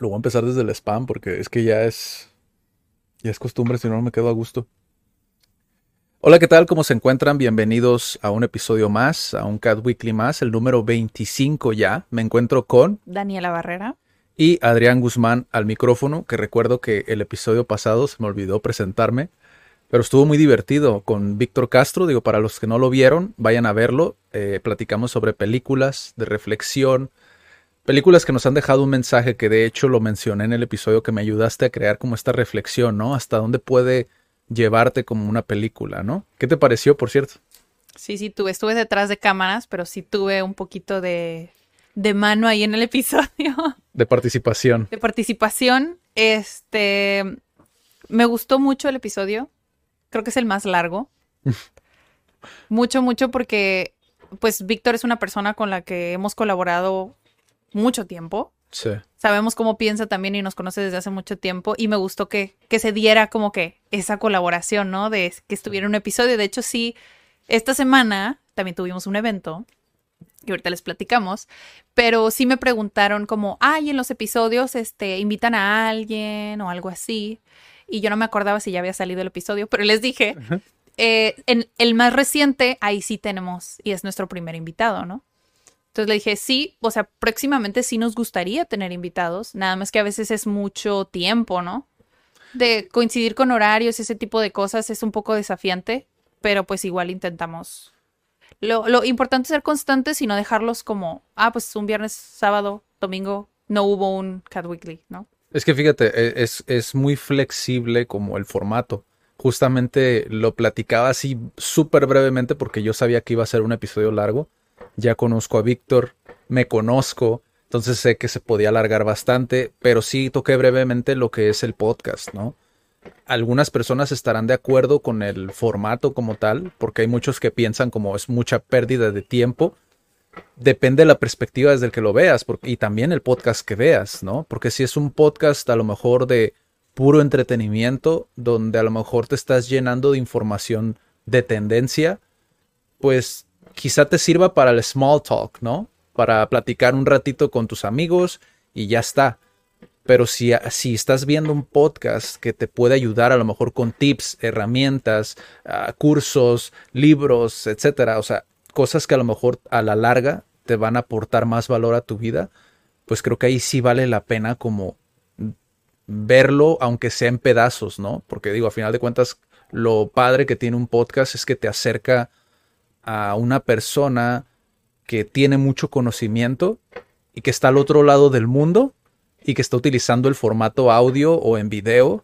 Lo voy a empezar desde el spam porque es que ya es... Ya es costumbre, si no, no me quedo a gusto. Hola, ¿qué tal? ¿Cómo se encuentran? Bienvenidos a un episodio más, a un Cat Weekly más, el número 25 ya. Me encuentro con Daniela Barrera. y Adrián Guzmán al micrófono, que recuerdo que el episodio pasado se me olvidó presentarme, pero estuvo muy divertido con Víctor Castro. Digo, para los que no lo vieron, vayan a verlo. Eh, platicamos sobre películas de reflexión, películas que nos han dejado un mensaje que de hecho lo mencioné en el episodio que me ayudaste a crear como esta reflexión, ¿no? Hasta dónde puede llevarte como una película, ¿no? ¿Qué te pareció, por cierto? Sí, sí, tuve, estuve detrás de cámaras, pero sí tuve un poquito de, de mano ahí en el episodio De participación. de participación. Este, me gustó mucho el episodio. Creo que es el más largo. mucho, mucho porque, pues, Víctor es una persona con la que hemos colaborado mucho tiempo. Sí. Sabemos cómo piensa también y nos conoce desde hace mucho tiempo y me gustó que, que se diera como que esa colaboración, ¿no? De que estuviera un episodio. De hecho, sí, esta semana también tuvimos un evento que ahorita les platicamos, pero sí me preguntaron como, ay, en los episodios, este, invitan a alguien o algo así. Y yo no me acordaba si ya había salido el episodio, pero les dije, eh, en el más reciente, ahí sí tenemos, y es nuestro primer invitado, ¿no? Entonces le dije, sí, o sea, próximamente sí nos gustaría tener invitados, nada más que a veces es mucho tiempo, ¿no? De coincidir con horarios, ese tipo de cosas es un poco desafiante, pero pues igual intentamos. Lo, lo importante es ser constantes y no dejarlos como, ah, pues un viernes, sábado, domingo, no hubo un Cat Weekly, ¿no? Es que fíjate, e- es, es muy flexible como el formato. Justamente lo platicaba así súper brevemente porque yo sabía que iba a ser un episodio largo. Ya conozco a Víctor, me conozco, entonces sé que se podía alargar bastante, pero sí toqué brevemente lo que es el podcast, ¿no? Algunas personas estarán de acuerdo con el formato como tal, porque hay muchos que piensan como es mucha pérdida de tiempo. Depende de la perspectiva desde el que lo veas y también el podcast que veas, ¿no? Porque si es un podcast a lo mejor de puro entretenimiento, donde a lo mejor te estás llenando de información de tendencia, pues quizá te sirva para el small talk, ¿no? Para platicar un ratito con tus amigos y ya está. Pero si, si estás viendo un podcast que te puede ayudar a lo mejor con tips, herramientas, ah, cursos, libros, etcétera, o sea, cosas que a lo mejor a la larga te van a aportar más valor a tu vida, pues creo que ahí sí vale la pena como verlo, aunque sea en pedazos, ¿no? Porque digo, a final de cuentas, lo padre que tiene un podcast es que te acerca a una persona que tiene mucho conocimiento y que está al otro lado del mundo y que está utilizando el formato audio o en video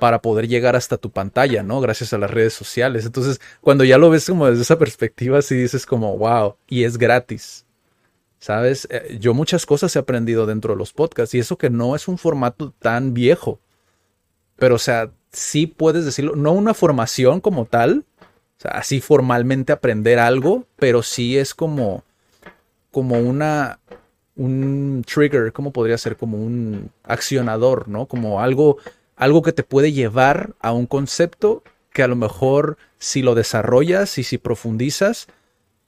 para poder llegar hasta tu pantalla, ¿no? Gracias a las redes sociales. Entonces, cuando ya lo ves como desde esa perspectiva, sí dices como, wow, y es gratis. ¿Sabes? Eh, Yo muchas cosas he aprendido dentro de los podcasts y eso que no es un formato tan viejo. Pero, o sea, sí puedes decirlo, no una formación como tal, sea, así formalmente aprender algo, pero sí es como, como una, un trigger, ¿cómo podría ser? Como un accionador, ¿no? Como algo, algo que te puede llevar a un concepto que a lo mejor si lo desarrollas y si profundizas,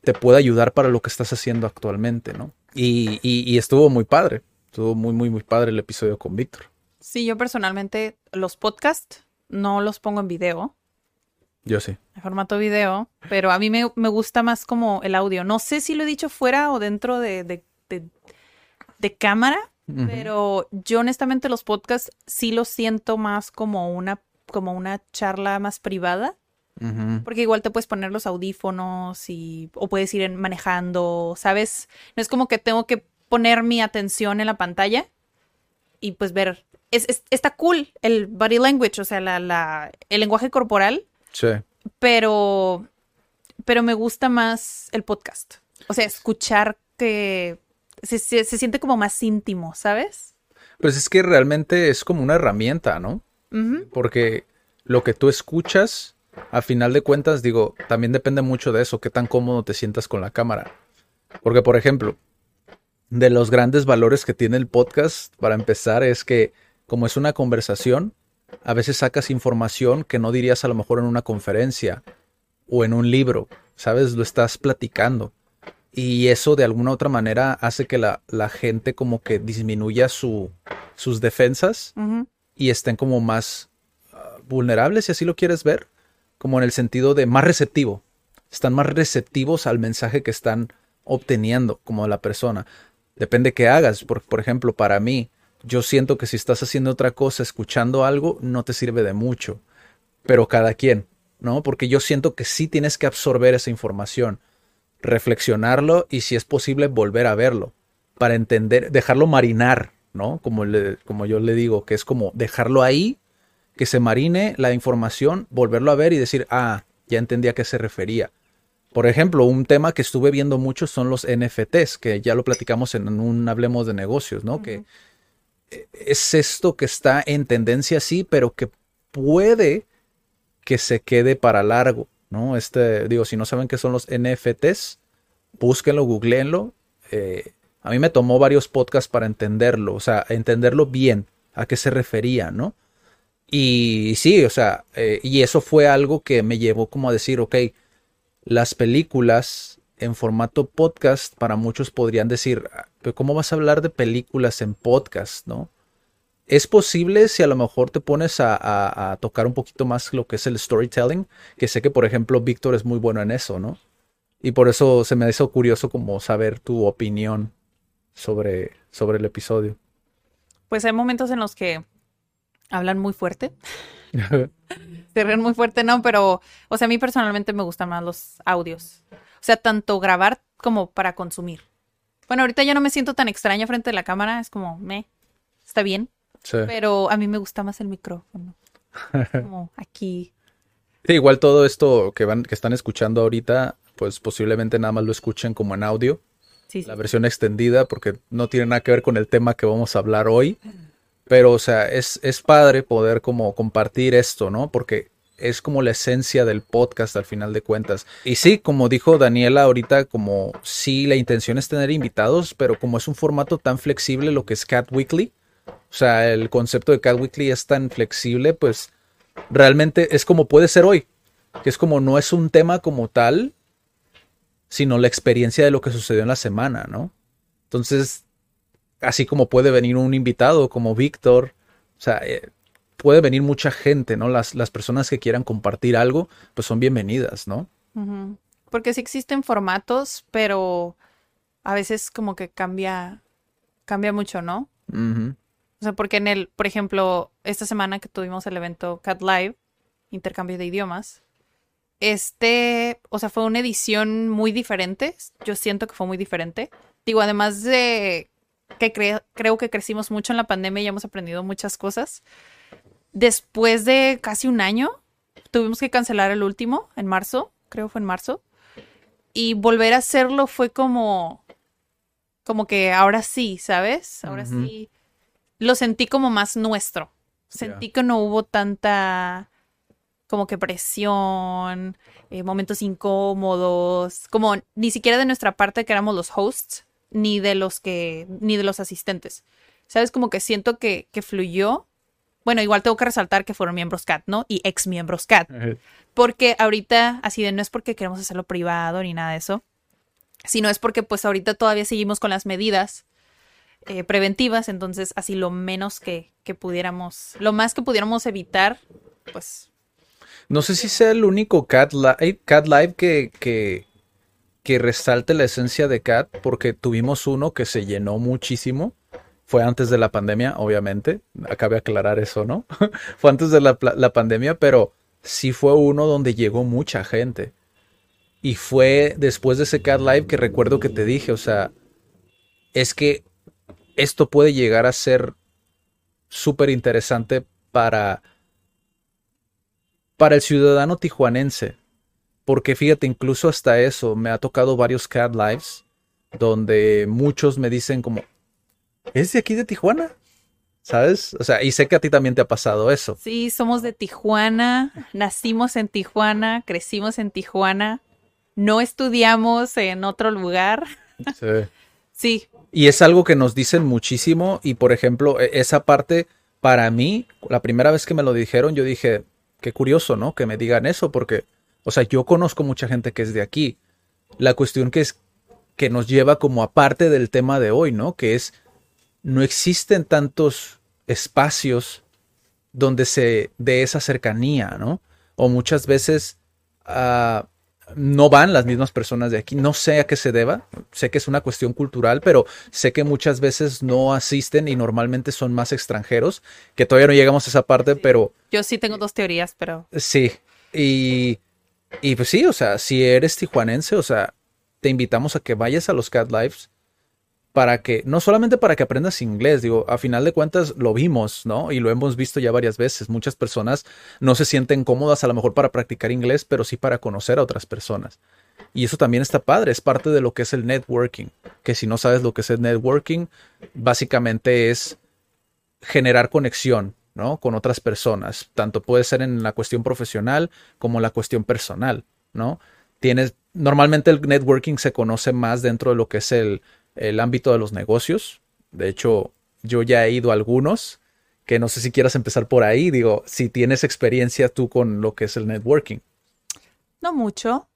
te puede ayudar para lo que estás haciendo actualmente, ¿no? Y, y- y estuvo muy padre, estuvo muy, muy, muy padre el episodio con Víctor. Sí, yo personalmente los podcasts no los pongo en video, Yo sí. en formato video, pero a mí me, me gusta más como el audio. No sé si lo he dicho fuera o dentro de, de, de- de cámara, pero yo honestamente los podcasts sí los siento más como una, como una charla más privada. Porque igual te puedes poner los audífonos y o puedes ir manejando, ¿sabes? No es como que tengo que poner mi atención en la pantalla y pues ver es, es- está cool el body language, o sea, la, la, el lenguaje corporal, Sí. pero, pero me gusta más el podcast. O sea, escuchar que se, se- se siente como más íntimo, ¿sabes? Pues es que realmente es como una herramienta, ¿no? Porque lo que tú escuchas, a final de cuentas, digo, también depende mucho de eso, qué tan cómodo te sientas con la cámara. Porque, por ejemplo, de los grandes valores que tiene el podcast, para empezar, es que como es una conversación, a veces sacas información que no dirías a lo mejor en una conferencia o en un libro, ¿sabes? Lo estás platicando. Y eso de alguna otra manera hace que la, la gente como que disminuya su, sus defensas y estén como más ah, vulnerables, si así lo quieres ver, como en el sentido de más receptivo. Están más receptivos al mensaje que están obteniendo como la persona. Depende qué hagas. Por, por ejemplo, para mí, yo siento que si estás haciendo otra cosa, escuchando algo, no te sirve de mucho. Pero cada quien, ¿no? Porque yo siento que sí tienes que absorber esa información, reflexionarlo y si es posible volver a verlo para entender, dejarlo marinar, ¿no? Como, le- como yo le digo, que es como dejarlo ahí, que se marine la información, volverlo a ver y decir, ah, ya entendí a qué se refería. Por ejemplo, un tema que estuve viendo mucho son los NFTs, que ya lo platicamos en un Hablemos de negocios, ¿no? Que es esto que está en tendencia sí, pero que puede que se quede para largo, ¿no? Este, digo, si no saben qué son los NFTs, búsquenlo, googleenlo. Eh, a mí me tomó varios podcasts para entenderlo, o sea, entenderlo bien, a qué se refería, ¿no? Y sí, o sea, eh, y eso fue algo que me llevó como a decir, ok, las películas en formato podcast, para muchos podrían decir, "Ah, pero ¿cómo vas a hablar de películas en podcast, no? Es posible si a lo mejor te pones a, a- a tocar un poquito más lo que es el storytelling, que sé que por ejemplo Víctor es muy bueno en eso, ¿no? Y por eso se me hizo curioso como saber tu opinión sobre, sobre el episodio. Pues hay momentos en los que hablan muy fuerte, se ríen muy fuerte, no, pero, o sea, a mí personalmente me gustan más los audios. O sea, tanto grabar como para consumir. Bueno, ahorita ya no me siento tan extraña frente a la cámara, es como, me, está bien, Sí. pero a mí me gusta más el micrófono. Como aquí. Sí, igual todo esto que van, que están escuchando ahorita, pues posiblemente nada más lo escuchen como en audio, Sí, sí. la versión extendida, porque no tiene nada que ver con el tema que vamos a hablar hoy. Pero, o sea, es, es padre poder como compartir esto, ¿no? Porque es como la esencia del podcast al final de cuentas. Y sí, como dijo Daniela ahorita, como sí, la intención es tener invitados, pero como es un formato tan flexible lo que es Cat Weekly, o sea, el concepto de Cat Weekly es tan flexible, pues realmente es como puede ser hoy, que es como no es un tema como tal, sino la experiencia de lo que sucedió en la semana, ¿no? Entonces, así como puede venir un invitado como Víctor, o sea, eh, puede venir mucha gente, ¿no? Las, las personas que quieran compartir algo, pues son bienvenidas, ¿no? Porque sí existen formatos, pero a veces como que cambia, cambia mucho, ¿no? O sea, porque en el, por ejemplo, esta semana que tuvimos el evento Cat Live, intercambio de idiomas, este, o sea, fue una edición muy diferente. Yo siento que fue muy diferente. Digo, además de que cre- creo que crecimos mucho en la pandemia y hemos aprendido muchas cosas. Después de casi un año, tuvimos que cancelar el último en marzo, creo fue en marzo. Y volver a hacerlo fue como, como que ahora sí, ¿sabes? Ahora sí. Lo sentí como más nuestro. Sentí que no hubo tanta como que presión, eh, momentos incómodos, como ni siquiera de nuestra parte que éramos los hosts, ni de los que, ni de los asistentes. ¿Sabes? Como que siento que, que fluyó. Bueno, igual tengo que resaltar que fueron miembros CAT, ¿no? Y ex miembros CAT. Porque ahorita, así de no es porque queremos hacerlo privado ni nada de eso, sino es porque pues ahorita todavía seguimos con las medidas eh, preventivas, entonces así lo menos que, que pudiéramos, lo más que pudiéramos evitar, pues No sé si sea el único Cat Live, Cat Live que, que, que resalte la esencia de Cat, porque tuvimos uno que se llenó muchísimo. Fue antes de la pandemia, obviamente. Acabe de aclarar eso, ¿no? fue antes de la, pandemia, pero sí fue uno donde llegó mucha gente. Y fue después de ese Cat Live que recuerdo que te dije, o sea, es que esto puede llegar a ser súper interesante para, para el ciudadano tijuanense. Porque fíjate, incluso hasta eso, me ha tocado varios cat lives donde muchos me dicen como, ¿es de aquí de Tijuana? ¿Sabes? O sea, y sé que a ti también te ha pasado eso. Sí, somos de Tijuana, nacimos en Tijuana, crecimos en Tijuana, no estudiamos en otro lugar. Sí. Sí, Y es algo que nos dicen muchísimo y por ejemplo, e- esa parte para mí, la primera vez que me lo dijeron, yo dije, qué curioso, ¿no? Que me digan eso porque, o sea, yo conozco mucha gente que es de aquí. La cuestión que es que nos lleva como aparte del tema de hoy, ¿no? Que es, no existen tantos espacios donde se dé esa cercanía, ¿no? O muchas veces ah, no van las mismas personas de aquí. No sé a qué se deba. Sé que es una cuestión cultural, pero sé que muchas veces no asisten y normalmente son más extranjeros, que todavía no llegamos a esa parte, pero yo sí tengo dos teorías, pero sí. Y, y pues sí, o sea, si eres tijuanense, o sea, te invitamos a que vayas a los Cat Lives para que, no solamente para que aprendas inglés, digo, a final de cuentas lo vimos, ¿no? Y lo hemos visto ya varias veces. Muchas personas no se sienten cómodas a lo mejor para practicar inglés, pero sí para conocer a otras personas. Y eso también está padre, es parte de lo que es el networking. Que si no sabes lo que es el networking, básicamente es generar conexión, ¿no? Con otras personas. Tanto puede ser en la cuestión profesional como en la cuestión personal, ¿no? Tienes, normalmente el networking se conoce más dentro de lo que es el, el ámbito de los negocios. De hecho, yo ya he ido a algunos que no sé si quieras empezar por ahí. Digo, si tienes experiencia tú con lo que es el networking. no mucho.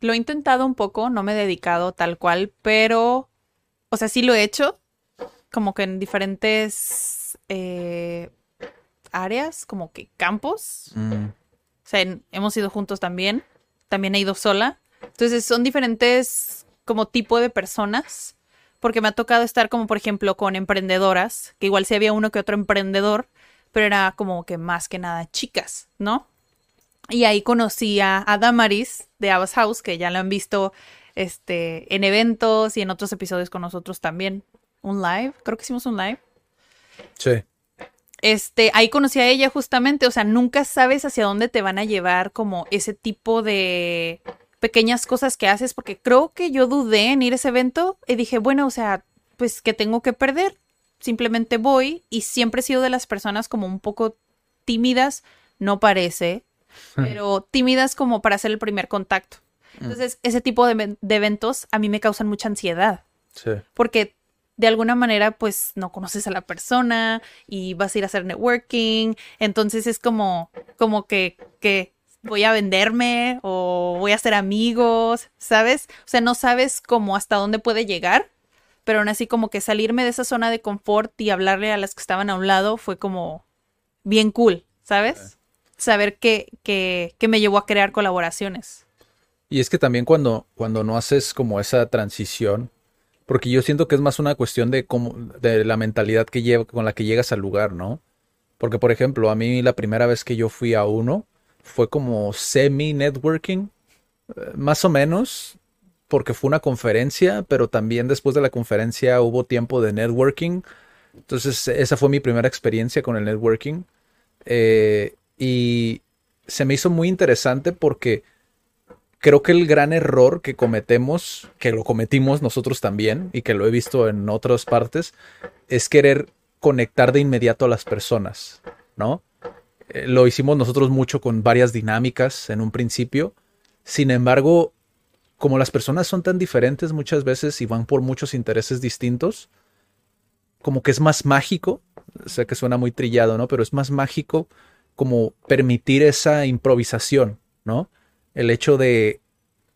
Lo he intentado un poco, no me he dedicado tal cual, pero, o sea, sí lo he hecho, como que en diferentes eh, áreas, como que campos. Mm, O sea, en- hemos ido juntos también. También he ido sola. Entonces son diferentes como tipo de personas. Porque me ha tocado estar como, por ejemplo, con emprendedoras, que igual sí había uno que otro emprendedor, pero era como que más que nada chicas, ¿no? Y ahí conocí a, Damaris de Abbas House, que ya lo han visto este, en eventos y en otros episodios con nosotros también. Un live, creo que hicimos un live. sí. Este, ahí conocí a ella justamente, o sea, nunca sabes hacia dónde te van a llevar como ese tipo de pequeñas cosas que haces, porque creo que yo dudé en ir a ese evento y dije, bueno, o sea, pues que tengo que perder, simplemente voy y siempre he sido de las personas como un poco tímidas, no parece, pero tímidas como para hacer el primer contacto. Entonces, ese tipo de, de eventos a mí me causan mucha ansiedad. Sí. porque de alguna manera pues no conoces a la persona y vas a ir a hacer networking, entonces es como como que que voy a venderme o voy a hacer amigos, ¿sabes? O sea, no sabes cómo hasta dónde puede llegar, pero aún así como que salirme de esa zona de confort y hablarle a las que estaban a un lado fue como bien cool, ¿sabes? Saber que, que, que me llevó a crear colaboraciones. Y es que también cuando, cuando no haces como esa transición, porque yo siento que es más una cuestión de cómo, de la mentalidad que lleva, con la que llegas al lugar, ¿no? Porque, por ejemplo, a mí la primera vez que yo fui a uno fue como semi-networking, eh, más o menos, porque fue una conferencia, pero también después de la conferencia hubo tiempo de networking. Entonces, esa fue mi primera experiencia con el networking. Eh, y se me hizo muy interesante porque creo que el gran error que cometemos, que lo cometimos nosotros también y que lo he visto en otras partes, es querer conectar de inmediato a las personas, ¿no? Eh, lo hicimos nosotros mucho con varias dinámicas en un principio. Sin embargo, como las personas son tan diferentes muchas veces y van por muchos intereses distintos, como que es más mágico, sé que suena muy trillado, ¿no? Pero es más mágico como permitir esa improvisación, ¿no? El hecho de,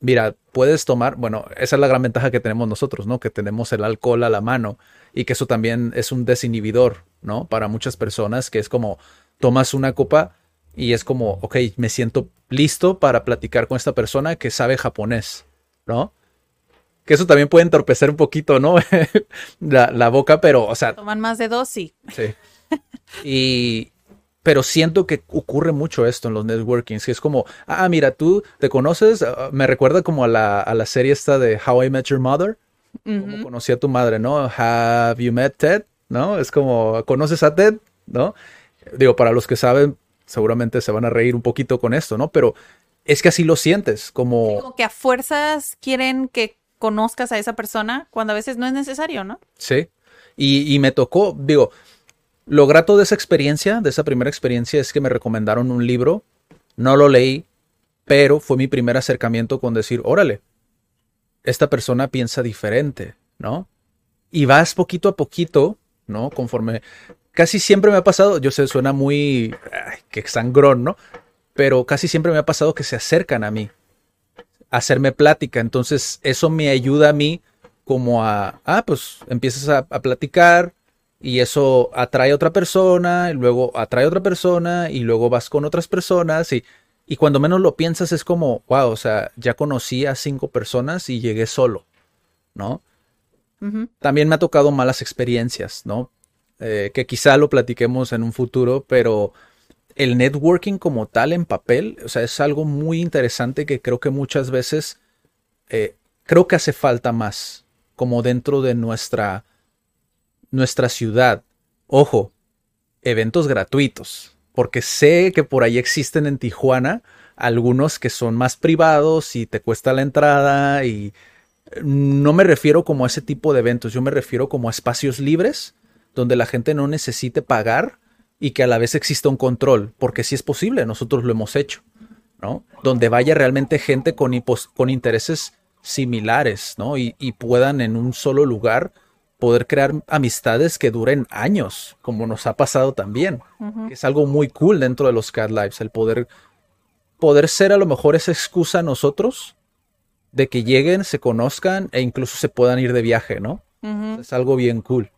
mira, puedes tomar, bueno, esa es la gran ventaja que tenemos nosotros, ¿no? Que tenemos el alcohol a la mano y que eso también es un desinhibidor, ¿no? Para muchas personas, que es como, tomas una copa y es como, ok, me siento listo para platicar con esta persona que sabe japonés, ¿no? Que eso también puede entorpecer un poquito, ¿no? la, la boca, pero, o sea, Toman más de dos, sí. Sí. Y. Pero siento que ocurre mucho esto en los networkings, que es como, ah, mira, tú te conoces, Ah, me recuerda como a la, a la serie esta de How I Met Your Mother, como conocí a tu madre, ¿no? Have you met Ted? ¿No? Es como, ¿conoces a Ted? ¿no? Digo, para los que saben, seguramente se van a reír un poquito con esto, ¿no? Pero es que así lo sientes, como... Como que a fuerzas quieren que conozcas a esa persona cuando a veces no es necesario, ¿no? Sí. Y, y me tocó, digo, lo grato de esa experiencia, de esa primera experiencia, es que me recomendaron un libro. No lo leí, pero fue mi primer acercamiento con decir, órale, esta persona piensa diferente, ¿no? Y vas poquito a poquito, ¿no? Conforme casi siempre me ha pasado, yo sé, suena muy ay, que sangrón, ¿no? Pero casi siempre me ha pasado que se acercan a mí, a hacerme plática. Entonces, eso me ayuda a mí como a, ah, pues empiezas a, a platicar y eso atrae a otra persona, y luego atrae a otra persona y luego vas con otras personas y, y cuando menos lo piensas es como, wow, o sea, ya conocí a cinco personas y llegué solo, ¿no? También me ha tocado malas experiencias, ¿no? Eh, que quizá lo platiquemos en un futuro, pero el networking como tal en papel, o sea, es algo muy interesante que creo que muchas veces, eh, creo que hace falta más, como dentro de nuestra, nuestra ciudad. Ojo, eventos gratuitos, porque sé que por ahí existen en Tijuana algunos que son más privados y te cuesta la entrada y no me refiero como a ese tipo de eventos, yo me refiero como a espacios libres donde la gente no necesite pagar y que a la vez exista un control, porque sí es posible, nosotros lo hemos hecho, ¿no? Donde vaya realmente gente con, con intereses similares, ¿no? Y, y puedan en un solo lugar poder crear amistades que duren años, como nos ha pasado también. Que Es algo muy cool dentro de los Cat Lives, el poder, poder ser a lo mejor esa excusa a nosotros de que lleguen, se conozcan e incluso se puedan ir de viaje, ¿no? Es algo bien cool.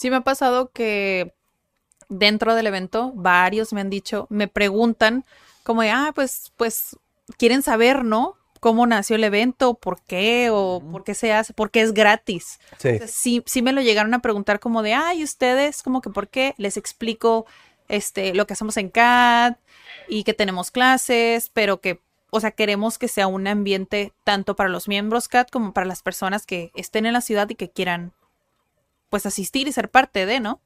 Sí me ha pasado que dentro del evento varios me han dicho, me preguntan como de, ah, pues, pues quieren saber, ¿no? ¿Cómo nació el evento? ¿Por qué? ¿O por qué se hace? ¿Por qué es gratis? Sí. Sí, sí me lo llegaron a preguntar como de, ay, ustedes, como que por qué, les explico este, lo que hacemos en CAD y que tenemos clases, pero que, o sea, queremos que sea un ambiente tanto para los miembros CAD como para las personas que estén en la ciudad y que quieran, pues, asistir y ser parte de, ¿no?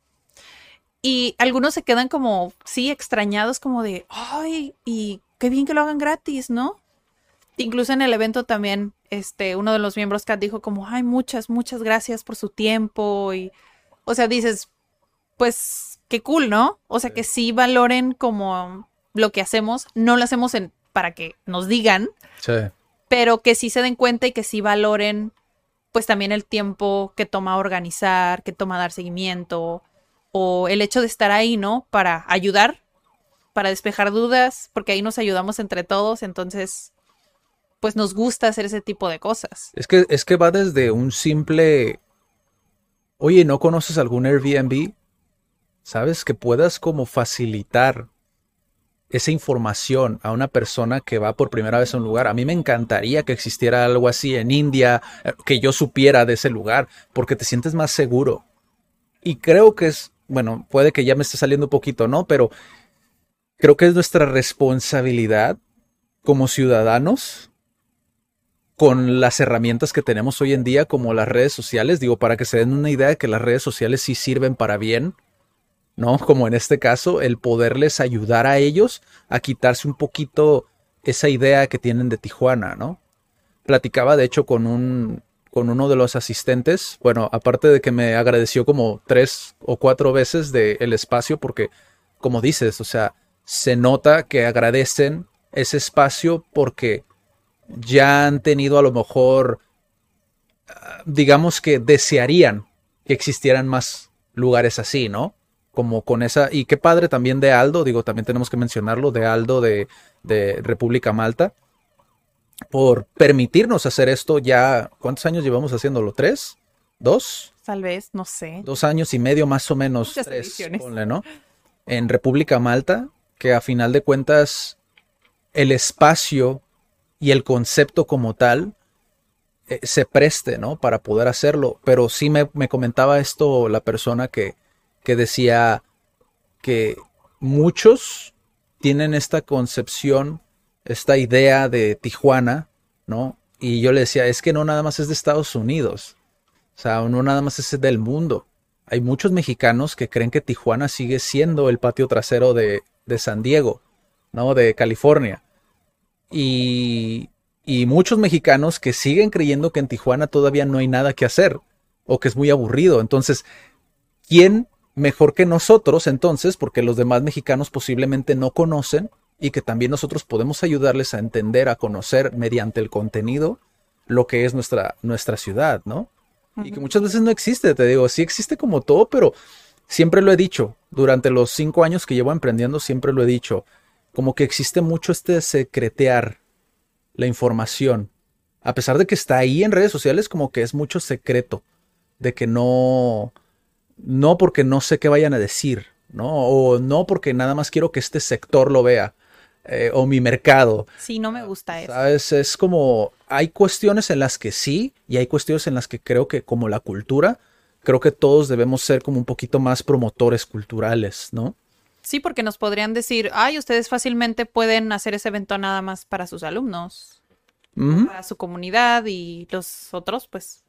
Y algunos se quedan como, sí, extrañados, como de, ay, y qué bien que lo hagan gratis, ¿no? Incluso en el evento también, este, uno de los miembros CAT dijo como, ay, muchas, muchas gracias por su tiempo y, o sea, dices, pues, qué cool, ¿no? O sea, que sí valoren como lo que hacemos, no lo hacemos en, para que nos digan, Sí. pero que sí se den cuenta y que sí valoren, pues también el tiempo que toma organizar, que toma dar seguimiento, o el hecho de estar ahí, ¿no? Para ayudar, para despejar dudas, porque ahí nos ayudamos entre todos, entonces, pues nos gusta hacer ese tipo de cosas. Es que, es que va desde un simple, oye, ¿no conoces algún Airbnb? ¿Sabes? Que puedas como facilitar esa información a una persona que va por primera vez a un lugar. A mí me encantaría que existiera algo así en India, eh, que yo supiera de ese lugar, porque te sientes más seguro. Y creo que es, bueno, puede que ya me esté saliendo un poquito, ¿no? Pero creo que es nuestra responsabilidad como ciudadanos con las herramientas que tenemos hoy en día, como las redes sociales, digo, para que se den una idea de que las redes sociales sí sirven para bien, ¿no? Como en este caso, el poderles ayudar a ellos a quitarse un poquito esa idea que tienen de Tijuana, ¿no? Platicaba, de hecho, con un con uno de los asistentes, bueno, aparte de que me agradeció como tres o cuatro veces del el espacio, porque, como dices, o sea, se nota que agradecen ese espacio porque ya han tenido a lo mejor, ah, digamos que desearían que existieran más lugares así, ¿no? Como con esa, y qué padre también de Aldo, digo, también tenemos que mencionarlo, de Aldo de, de República Malta, por permitirnos hacer esto ya, ¿cuántos años llevamos haciéndolo? ¿Tres? ¿Dos? Tal vez, no sé. Dos años y medio más o menos, Muchas tres, ponle, ¿no? En República Malta, que a final de cuentas el espacio y el concepto como tal eh, se preste, ¿no? Para poder hacerlo. Pero sí me, me comentaba esto la persona que, que decía que muchos tienen esta concepción, esta idea de Tijuana, ¿no? Y yo le decía, es que no nada más es de Estados Unidos. O sea, no nada más es del mundo. hay muchos mexicanos que creen que Tijuana sigue siendo el patio trasero de, San Diego, ¿no? De California. Y, y muchos mexicanos que siguen creyendo que en Tijuana todavía no hay nada que hacer o que es muy aburrido. Entonces, ¿quién mejor que nosotros entonces? Porque los demás mexicanos posiblemente no conocen y que también nosotros podemos ayudarles a entender, a conocer mediante el contenido lo que es nuestra, nuestra ciudad, ¿no? Y que muchas veces no existe, te digo, sí existe como todo, pero siempre lo he dicho, durante los cinco años que llevo emprendiendo, siempre lo he dicho, como que existe mucho este secretear la información. A pesar de que está ahí en redes sociales, como que es mucho secreto, de que no, no porque no sé qué vayan a decir, ¿no? O no porque nada más quiero que este sector lo vea. Eh, o mi mercado. Sí, no me gusta eso. ¿Sabes? Es como, hay cuestiones en las que sí y hay cuestiones en las que creo que como la cultura, creo que todos debemos ser como un poquito más promotores culturales, ¿no? Sí, porque nos podrían decir, ay, ustedes fácilmente pueden hacer ese evento nada más para sus alumnos, para su comunidad y los otros, pues,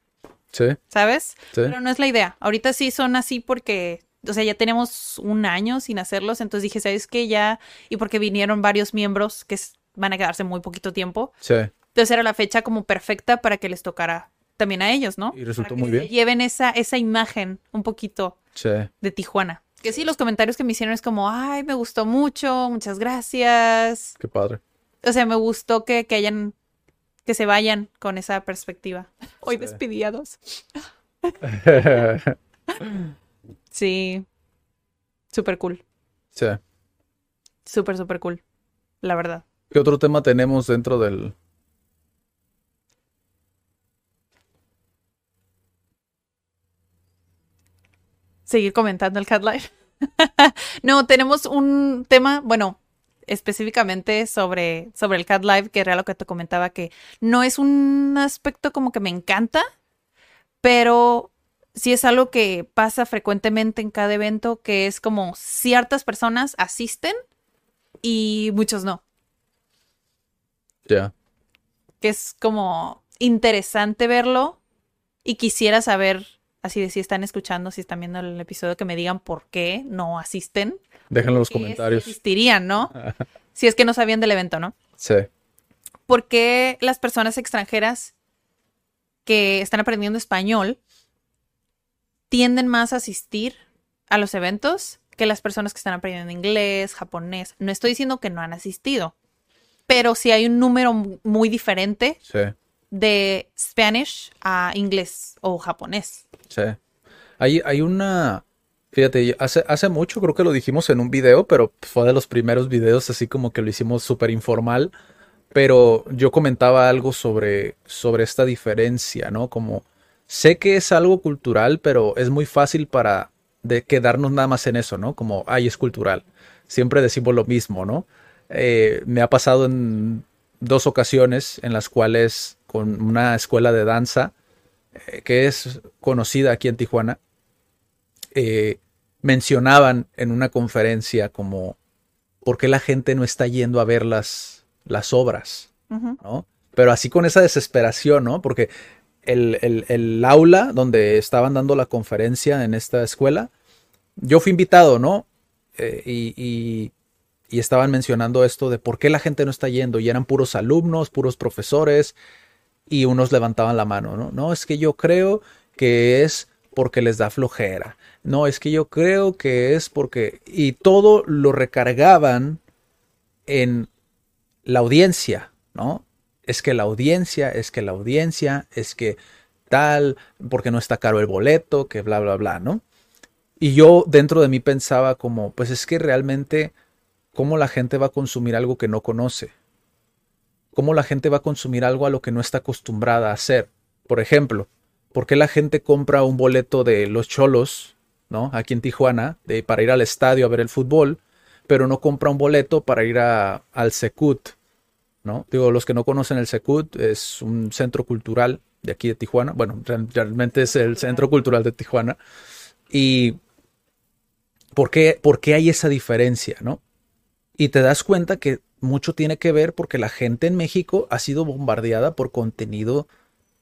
Sí, ¿sabes? sí. Pero no es la idea. Ahorita sí son así porque, o sea, ya tenemos un año sin hacerlos, entonces dije, ¿sabes qué? Ya, y porque vinieron varios miembros que van a quedarse muy poquito tiempo, Sí, entonces era la fecha como perfecta para que les tocara también a ellos, ¿no? Y resultó Para que muy bien. Lleven esa, esa imagen un poquito sí. de Tijuana. Que sí, los comentarios que me hicieron es como, ay, me gustó mucho, muchas gracias. Qué padre. O sea, me gustó que, que hayan, que se vayan con esa perspectiva. Hoy despedí a dos. Sí. Súper cool. sí. Súper, súper cool. La verdad. ¿Qué otro tema tenemos dentro del... Seguir comentando el Cat Life. no, tenemos un tema, bueno, específicamente sobre, sobre el Cat Live, que era lo que te comentaba, que no es un aspecto como que me encanta, pero sí es algo que pasa frecuentemente en cada evento, que es como ciertas personas asisten y muchos no. Ya. que es como interesante verlo y quisiera saber, así de si están escuchando, si están viendo el episodio, que me digan por qué no asisten. Déjenlo en los comentarios. sí asistirían, ¿no? si es que no sabían del evento, ¿no? Sí. ¿Por qué las personas extranjeras que están aprendiendo español tienden más a asistir a los eventos que las personas que están aprendiendo inglés, japonés? No estoy diciendo que no han asistido, pero sí hay un número mu- muy diferente Sí. de Spanish a inglés o japonés. Sí. Hay, hay una. Fíjate, hace, hace mucho creo que lo dijimos en un video, pero fue de los primeros videos así como que lo hicimos súper informal. Pero yo comentaba algo sobre, sobre esta diferencia, ¿no? Como sé que es algo cultural, pero es muy fácil para de quedarnos nada más en eso, ¿no? Como, ay, es cultural. Siempre decimos lo mismo, ¿no? Eh, me ha pasado en dos ocasiones en las cuales con una escuela de danza eh, que es conocida aquí en Tijuana, eh, mencionaban en una conferencia como por qué la gente no está yendo a ver las, las obras. ¿no? Pero así con esa desesperación, ¿no? Porque el, el- el aula donde estaban dando la conferencia en esta escuela, yo fui invitado, ¿no? Eh, y, y- y estaban mencionando esto de por qué la gente no está yendo y eran puros alumnos, puros profesores y unos levantaban la mano, ¿no? No, es que yo creo que es porque les da flojera. No, es que yo creo que es porque... Y todo lo recargaban en la audiencia, ¿no? Es que la audiencia, es que la audiencia, es que tal, porque no está caro el boleto, que bla, bla, bla, ¿no? Y yo dentro de mí pensaba como, pues es que realmente, ¿cómo la gente va a consumir algo que no conoce? ¿Cómo la gente va a consumir algo a lo que no está acostumbrada a hacer? Por ejemplo, ¿por qué la gente compra un boleto de los cholos, ¿no? Aquí en Tijuana, de, para ir al estadio a ver el fútbol, pero no compra un boleto para ir a- al Secut, ¿no? Digo, los que no conocen el Secut es un centro cultural de aquí de Tijuana. Bueno, real- realmente es el centro cultural de Tijuana. Y ¿por qué, por qué hay esa diferencia, no? Y te das cuenta que mucho tiene que ver porque la gente en México ha sido bombardeada por contenido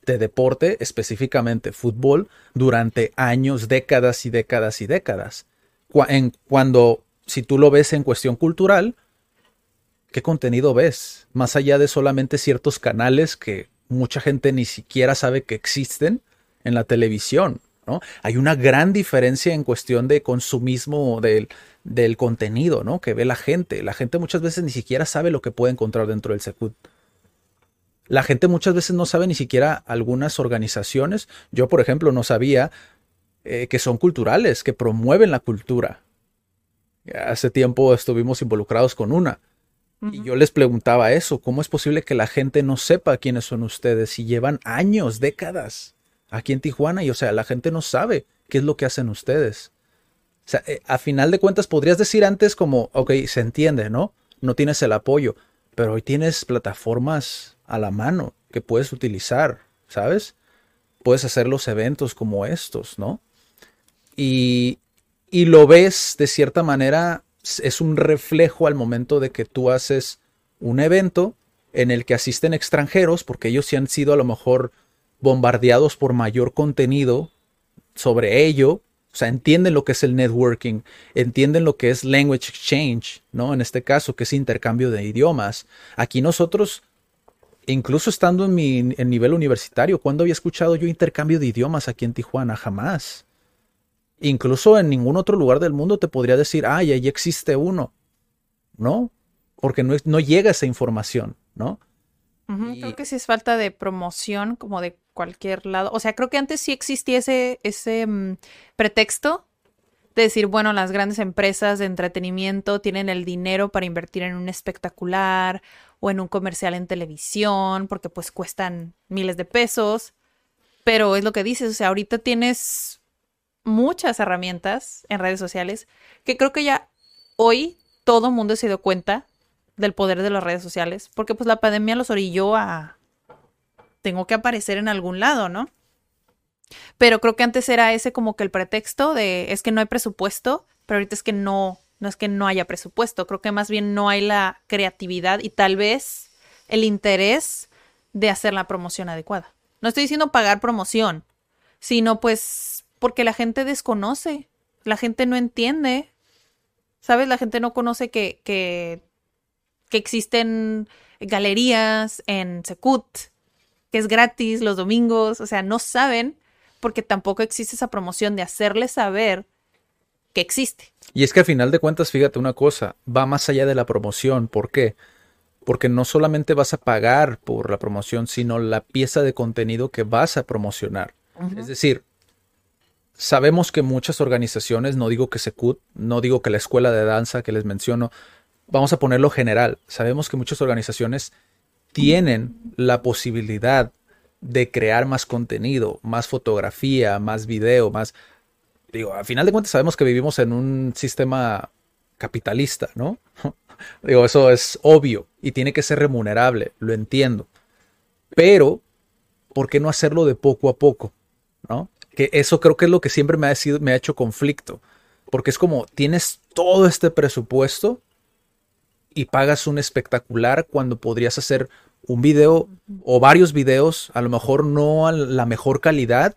de deporte, específicamente fútbol, durante años, décadas y décadas y décadas. cuando, si tú lo ves en cuestión cultural, ¿qué contenido ves? Más allá de solamente ciertos canales que mucha gente ni siquiera sabe que existen en la televisión. ¿no? Hay una gran diferencia en cuestión de consumismo del, del contenido ¿no? que ve la gente. La gente muchas veces ni siquiera sabe lo que puede encontrar dentro del. La gente muchas veces no sabe ni siquiera algunas organizaciones. Yo, por ejemplo, no sabía eh, que son culturales, que promueven la cultura. Hace tiempo estuvimos involucrados con una. Y yo les preguntaba eso, ¿cómo es posible que la gente no sepa quiénes son ustedes si llevan años, décadas aquí en Tijuana y o sea, la gente no sabe qué es lo que hacen ustedes? O sea, eh, a final de cuentas podrías decir antes como, ok, se entiende, ¿no? No tienes el apoyo, pero hoy tienes plataformas a la mano que puedes utilizar, ¿sabes? Puedes hacer los eventos como estos, ¿no? Y, y lo ves de cierta manera, es un reflejo al momento de que tú haces un evento en el que asisten extranjeros, porque ellos sí han sido a lo mejor bombardeados por mayor contenido sobre ello, o sea, entienden lo que es el networking, entienden lo que es language exchange, ¿no? En este caso, que es intercambio de idiomas. Aquí nosotros, incluso estando en mi nivel universitario, ¿cuándo había escuchado yo intercambio de idiomas aquí en Tijuana? Jamás. Incluso en ningún otro lugar del mundo te podría decir, ay, ahí existe uno. ¿No? Porque no, no llega esa información, ¿no? Creo que sí es falta de promoción, como de cualquier lado. O sea, creo que antes sí existía ese, ese mm, pretexto de decir, bueno, las grandes empresas de entretenimiento tienen el dinero para invertir en un espectacular o en un comercial en televisión, porque pues cuestan miles de pesos. Pero es lo que dices, o sea, ahorita tienes muchas herramientas en redes sociales que creo que ya hoy todo el mundo se dio cuenta del poder de las redes sociales, porque pues la pandemia los orilló a, tengo que aparecer en algún lado, ¿no? Pero creo que antes era ese como que el pretexto de es que no hay presupuesto, pero ahorita es que no, no es que no haya presupuesto, creo que más bien no hay la creatividad y tal vez el interés de hacer la promoción adecuada. No estoy diciendo pagar promoción, sino pues porque la gente desconoce, la gente no entiende, ¿sabes? La gente no conoce que, que, que existen galerías en Secut, que es gratis los domingos, o sea, no saben porque tampoco existe esa promoción de hacerles saber que existe. Y es que al final de cuentas, fíjate una cosa, va más allá de la promoción. ¿Por qué? Porque no solamente vas a pagar por la promoción, sino la pieza de contenido que vas a promocionar. Es decir, sabemos que muchas organizaciones, no digo que Secut, no digo que la escuela de danza que les menciono, vamos a ponerlo general, sabemos que muchas organizaciones tienen la posibilidad de crear más contenido, más fotografía, más video, más... Digo, al final de cuentas sabemos que vivimos en un sistema capitalista, ¿no? Digo, eso es obvio y tiene que ser remunerable, lo entiendo. Pero, ¿por qué no hacerlo de poco a poco? ¿No? Que eso creo que es lo que siempre me ha, sido, me ha hecho conflicto. Porque es como, tienes todo este presupuesto y pagas un espectacular cuando podrías hacer un video o varios videos, a lo mejor no a la mejor calidad,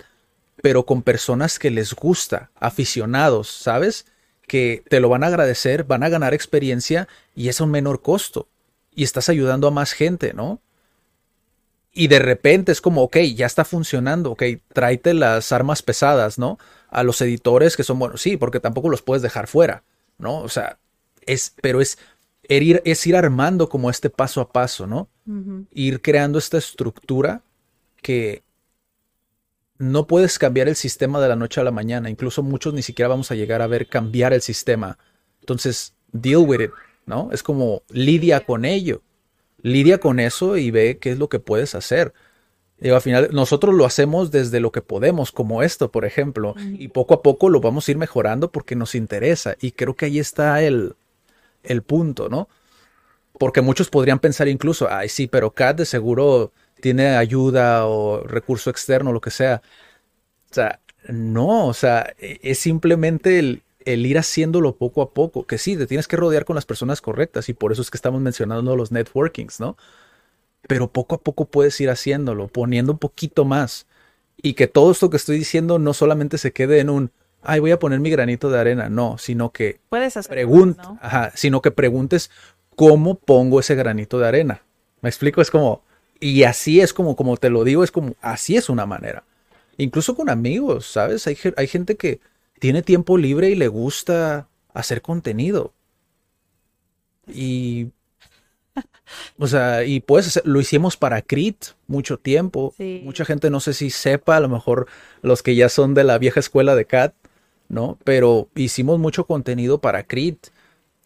pero con personas que les gusta, aficionados, ¿sabes? Que te lo van a agradecer, van a ganar experiencia y es a un menor costo. Y estás ayudando a más gente, ¿no? Y de repente es como, ok, ya está funcionando, ok, tráete las armas pesadas, ¿no? A los editores que son buenos, sí, porque tampoco los puedes dejar fuera, ¿no? O sea, es, pero es ir, es ir armando como este paso a paso, ¿no? Ir creando esta estructura que no puedes cambiar el sistema de la noche a la mañana. Incluso muchos ni siquiera vamos a llegar a ver cambiar el sistema. Entonces, deal with it, ¿no? Es como lidia con ello. Lidia con eso y ve qué es lo que puedes hacer. Y al final, nosotros lo hacemos desde lo que podemos, como esto, por ejemplo, y poco a poco lo vamos a ir mejorando porque nos interesa. Y creo que ahí está el, el punto, ¿no? Porque muchos podrían pensar incluso, ay, sí, pero CAD de seguro tiene ayuda o recurso externo, lo que sea. O sea, no, o sea, e, es simplemente el, el ir haciéndolo poco a poco, que sí, te tienes que rodear con las personas correctas y por eso es que estamos mencionando los networkings, ¿no? pero poco a poco puedes ir haciéndolo, poniendo un poquito más. Y que todo esto que estoy diciendo no solamente se quede en un, ay, voy a poner mi granito de arena, no, sino que Puedes hacer ¿no? ajá, sino que preguntes cómo pongo ese granito de arena. ¿Me explico? Es como, y así es como, como te lo digo, es como, así es una manera. Incluso con amigos, ¿sabes? Hay, hay gente que tiene tiempo libre y le gusta hacer contenido. Y, o sea, y puedes hacer, lo hicimos para Crit mucho tiempo. Sí. Mucha gente no sé si sepa, a lo mejor los que ya son de la vieja escuela de Cat, ¿no? Pero hicimos mucho contenido para Crit.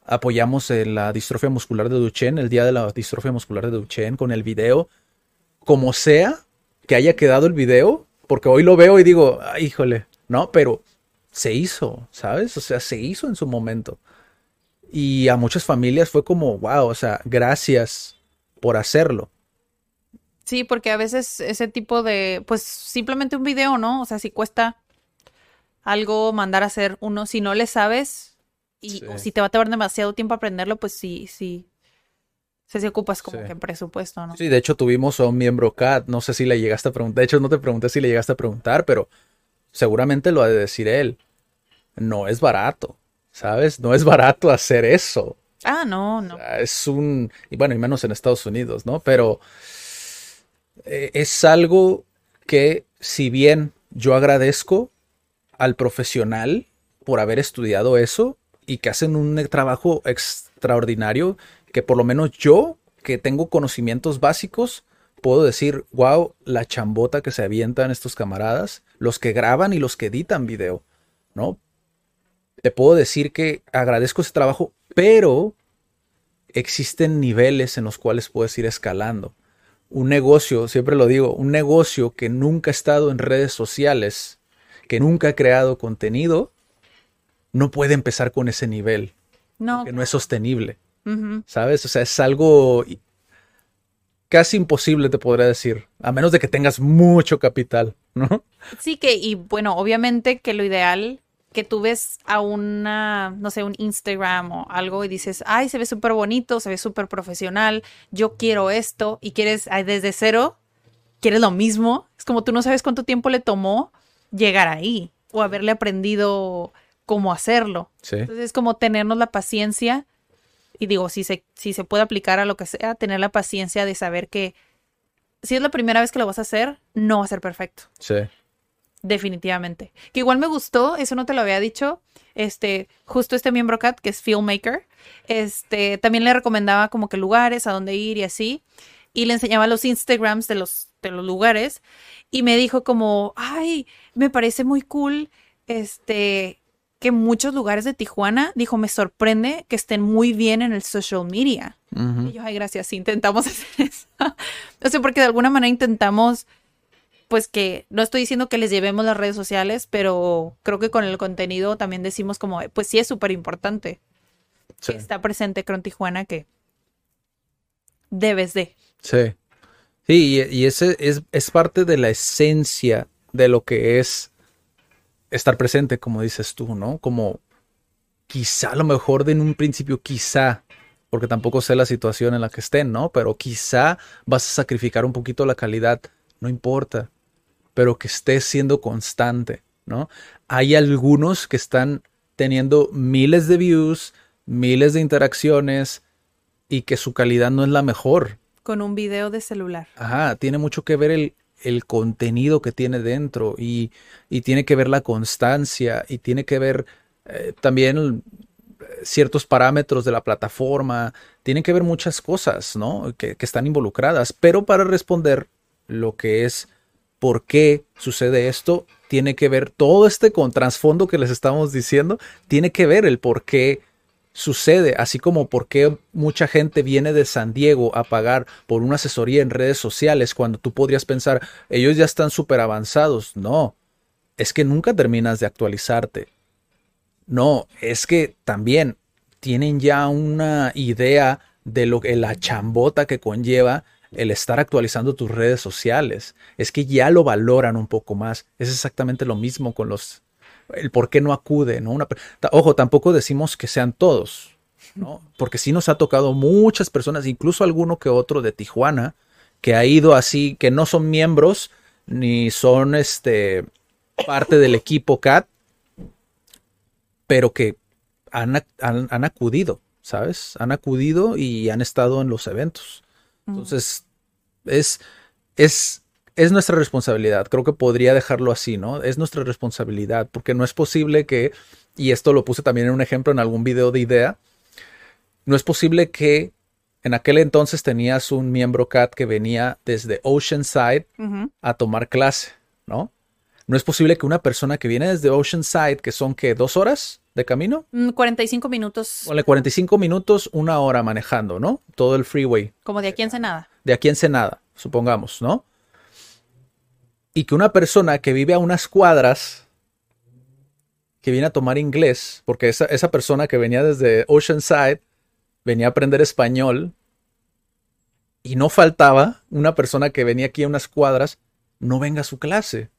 Apoyamos en la distrofia muscular de Duchenne, el día de la distrofia muscular de Duchenne, con el video. Como sea que haya quedado el video, porque hoy lo veo y digo, "Ay, híjole, ¿no? Pero se hizo, ¿sabes? O sea, se hizo en su momento. Y a muchas familias fue como, wow, o sea, gracias por hacerlo. Sí, porque a veces ese tipo de, pues simplemente un video, ¿no? O sea, si cuesta algo mandar a hacer uno, si no le sabes y Sí. o si te va a tomar demasiado tiempo aprenderlo, pues sí, sí. Se, se ocupas como Sí. que en presupuesto, ¿no? Sí, de hecho tuvimos a un miembro CAT, no sé si le llegaste a preguntar, de hecho no te pregunté si le llegaste a preguntar, pero seguramente lo ha de decir él. No es barato, ¿sabes? No es barato hacer eso. Ah, no, no. Sea, Es un, y bueno, y menos en Estados Unidos, ¿no? Pero eh, es algo que si bien yo agradezco al profesional por haber estudiado eso y que hacen un trabajo extraordinario, que por lo menos yo, que tengo conocimientos básicos, puedo decir, wow, la chambota que se avientan estos camaradas, los que graban y los que editan video, ¿no? Te puedo decir que agradezco ese trabajo, pero existen niveles en los cuales puedes ir escalando. Un negocio, siempre lo digo, un negocio que nunca ha estado en redes sociales, que nunca ha creado contenido, no puede empezar con ese nivel, No. que no es sostenible, ¿sabes? O sea, es algo casi imposible, te podría decir, a menos de que tengas mucho capital, ¿no? Sí que, y bueno, obviamente que lo ideal que tú ves a una, no sé, un Instagram o algo y dices, ay, se ve súper bonito, se ve súper profesional, yo quiero esto y quieres ay, desde cero, quieres lo mismo. Es como tú no sabes cuánto tiempo le tomó llegar ahí o haberle aprendido cómo hacerlo. Sí. Entonces es como tenernos la paciencia y digo, si se, si se puede aplicar a lo que sea, tener la paciencia de saber que si es la primera vez que lo vas a hacer, no va a ser perfecto. Sí. Definitivamente. Que igual me gustó, eso no te lo había dicho. Este, justo este miembro cat, que es filmmaker, este, también le recomendaba como que lugares a dónde ir y así. Y le enseñaba los Instagrams de los, de los lugares. Y me dijo como, ay, me parece muy cool, este, que muchos lugares de Tijuana, dijo, me sorprende que estén muy bien en el social media. Y yo, ay, gracias, sí, intentamos hacer eso. o sea, porque de alguna manera intentamos, pues que, no estoy diciendo que les llevemos las redes sociales, pero creo que con el contenido también decimos como, pues sí es súper importante Sí. que está presente con Tijuana que debes de. Sí. Sí, y, y ese es, es parte de la esencia de lo que es estar presente, como dices tú, ¿no? Como quizá a lo mejor de en un principio, quizá, porque tampoco sé la situación en la que estén, ¿no? Pero quizá vas a sacrificar un poquito la calidad, no importa, pero que estés siendo constante, ¿no? Hay algunos que están teniendo miles de views, miles de interacciones y que su calidad no es la mejor. Con un video de celular. Ajá, tiene mucho que ver el, el contenido que tiene dentro y, y tiene que ver la constancia y tiene que ver eh, también eh, ciertos parámetros de la plataforma, tienen que ver muchas cosas, ¿no? Que, que están involucradas, pero para responder lo que es por qué sucede esto, tiene que ver todo este con trasfondo que les estamos diciendo, tiene que ver el por qué sucede, así como por qué mucha gente viene de San Diego a pagar por una asesoría en redes sociales cuando tú podrías pensar, ellos ya están súper avanzados. No, es que nunca terminas de actualizarte. No, es que también tienen ya una idea de lo que la chambota que conlleva el estar actualizando tus redes sociales. Es que ya lo valoran un poco más. Es exactamente lo mismo con los el por qué no acude, ¿no? Una, ojo, tampoco decimos que sean todos, ¿no? Porque sí nos ha tocado muchas personas, incluso alguno que otro de Tijuana, que ha ido así, que no son miembros ni son este parte del equipo CAT, pero que han, han, acudido, ¿sabes? Han acudido y han estado en los eventos. Entonces, es, es, es nuestra responsabilidad. Creo que podría dejarlo así, ¿no? Es nuestra responsabilidad, porque no es posible que, y esto lo puse también en un ejemplo en algún video de idea, no es posible que en aquel entonces tenías un miembro CAT que venía desde Oceanside a tomar clase, ¿no? No es posible que una persona que viene desde Oceanside, que son que dos horas de camino. 45 mm, minutos. Vale, 45 minutos, una hora manejando, ¿no? Todo el freeway. Como de aquí en Ensenada. De aquí en Ensenada, supongamos, ¿no? Y que una persona que vive a unas cuadras, que viene a tomar inglés, porque esa, esa persona que venía desde Oceanside venía a aprender español y no faltaba una persona que venía aquí a unas cuadras, no venga a su clase.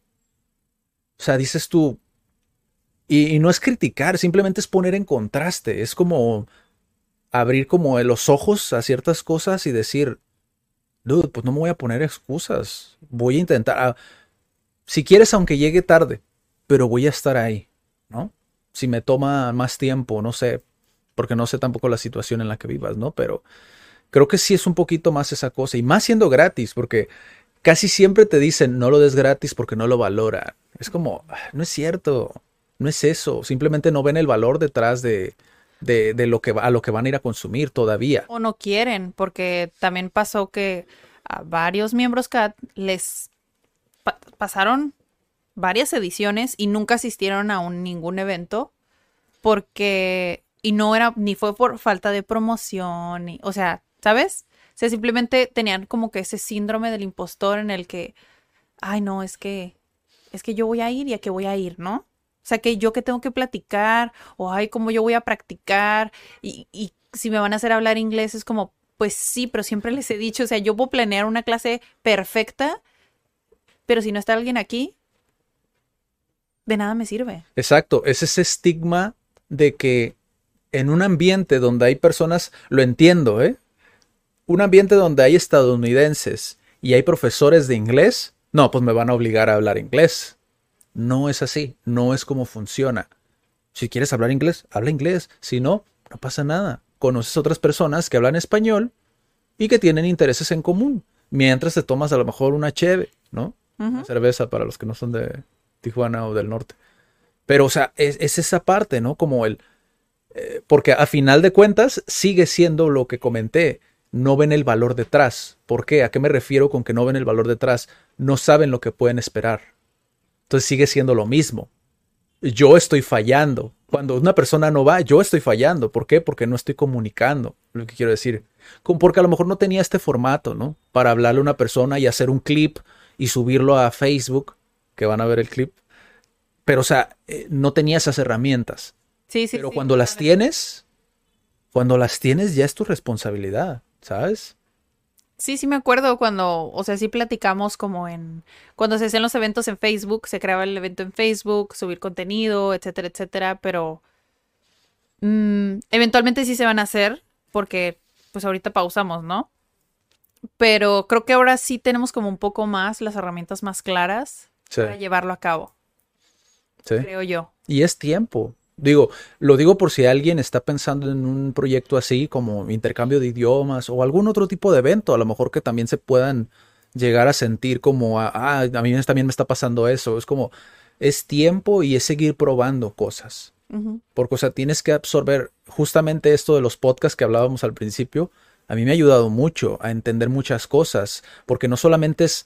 O sea, dices tú, y, no es criticar, simplemente es poner en contraste, es como abrir como los ojos a ciertas cosas y decir, dude, pues no me voy a poner excusas, voy a intentar, ah, si quieres aunque llegue tarde, pero voy a estar ahí, ¿no? Si me toma más tiempo, no sé, porque no sé tampoco la situación en la que vivas, ¿no? Pero creo que sí es un poquito más esa cosa, y más siendo gratis, porque casi siempre te dicen no lo des gratis porque no lo valora. Es como, ah, no es cierto, no es eso, simplemente no ven el valor detrás de, de, lo que a lo que van a ir a consumir todavía. O no quieren, porque también pasó que a varios miembros CAT les pasaron varias ediciones y nunca asistieron a un, ningún evento porque y no era, ni fue por falta de promoción, o sea, ¿sabes? O sea, simplemente tenían como que ese síndrome del impostor en el que, ay, no, es que, es que yo voy a ir y a qué voy a ir, ¿no? O sea, que yo que tengo que platicar, o ay, cómo yo voy a practicar, y, y si me van a hacer hablar inglés, es como, pues sí, pero siempre les he dicho, o sea, yo puedo planear una clase perfecta, pero si no está alguien aquí, de nada me sirve. Exacto, es ese estigma de que en un ambiente donde hay personas, lo entiendo, ¿eh? Un ambiente donde hay estadounidenses y hay profesores de inglés, no, pues me van a obligar a hablar inglés. No es así, no es como funciona. Si quieres hablar inglés, habla inglés. Si no, no pasa nada. Conoces otras personas que hablan español y que tienen intereses en común. Mientras te tomas a lo mejor una cheve, ¿no? Cerveza para los que no son de Tijuana o del norte. Pero, o sea, es, es esa parte, ¿no? Como el, eh, porque a final de cuentas sigue siendo lo que comenté, no ven el valor detrás. ¿Por qué? ¿A qué me refiero con que no ven el valor detrás? No saben lo que pueden esperar. Entonces sigue siendo lo mismo. Yo estoy fallando. Cuando una persona no va, yo estoy fallando. ¿Por qué? Porque no estoy comunicando, lo que quiero decir. Porque a lo mejor no tenía este formato, ¿no? Para hablarle a una persona y hacer un clip y subirlo a Facebook, que van a ver el clip. Pero, o sea, eh, no tenía esas herramientas. Pero cuando las tienes, cuando las tienes ya es tu responsabilidad, ¿sabes? Sí, sí me acuerdo cuando, o sea, sí platicamos como en, cuando se hacían los eventos en Facebook, se creaba el evento en Facebook, subir contenido, etcétera, etcétera, pero mm, eventualmente sí se van a hacer porque pues ahorita pausamos, ¿no? Pero creo que ahora sí tenemos como un poco más las herramientas más claras para llevarlo a cabo. Sí. Creo yo. Y es tiempo. Digo, lo digo por si alguien está pensando en un proyecto así como intercambio de idiomas o algún otro tipo de evento, a lo mejor que también se puedan llegar a sentir como, ah, a mí también me está pasando eso. Es como, es tiempo y es seguir probando cosas. Porque, o sea, tienes que absorber justamente esto de los podcasts que hablábamos al principio. A mí me ha ayudado mucho a entender muchas cosas, porque no solamente es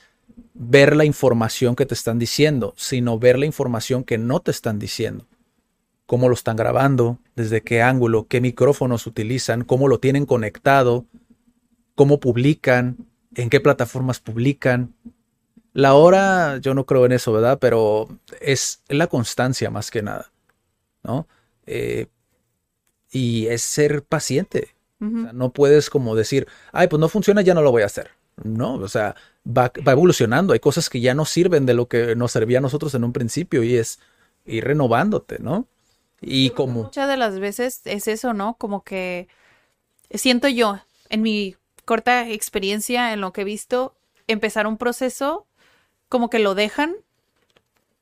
ver la información que te están diciendo, sino ver la información que no te están diciendo cómo lo están grabando, desde qué ángulo, qué micrófonos utilizan, cómo lo tienen conectado, cómo publican, en qué plataformas publican. La hora, yo no creo en eso, ¿verdad? Pero es la constancia más que nada, ¿no? Eh, y es ser paciente. No puedes como decir, ay, pues no funciona, ya no lo voy a hacer. No, o sea, va, va, evolucionando. Hay cosas que ya no sirven de lo que nos servía a nosotros en un principio y es ir renovándote, ¿no? Y como... Muchas de las veces es eso, ¿no? Como que siento yo, en mi corta experiencia, en lo que he visto, empezar un proceso, como que lo dejan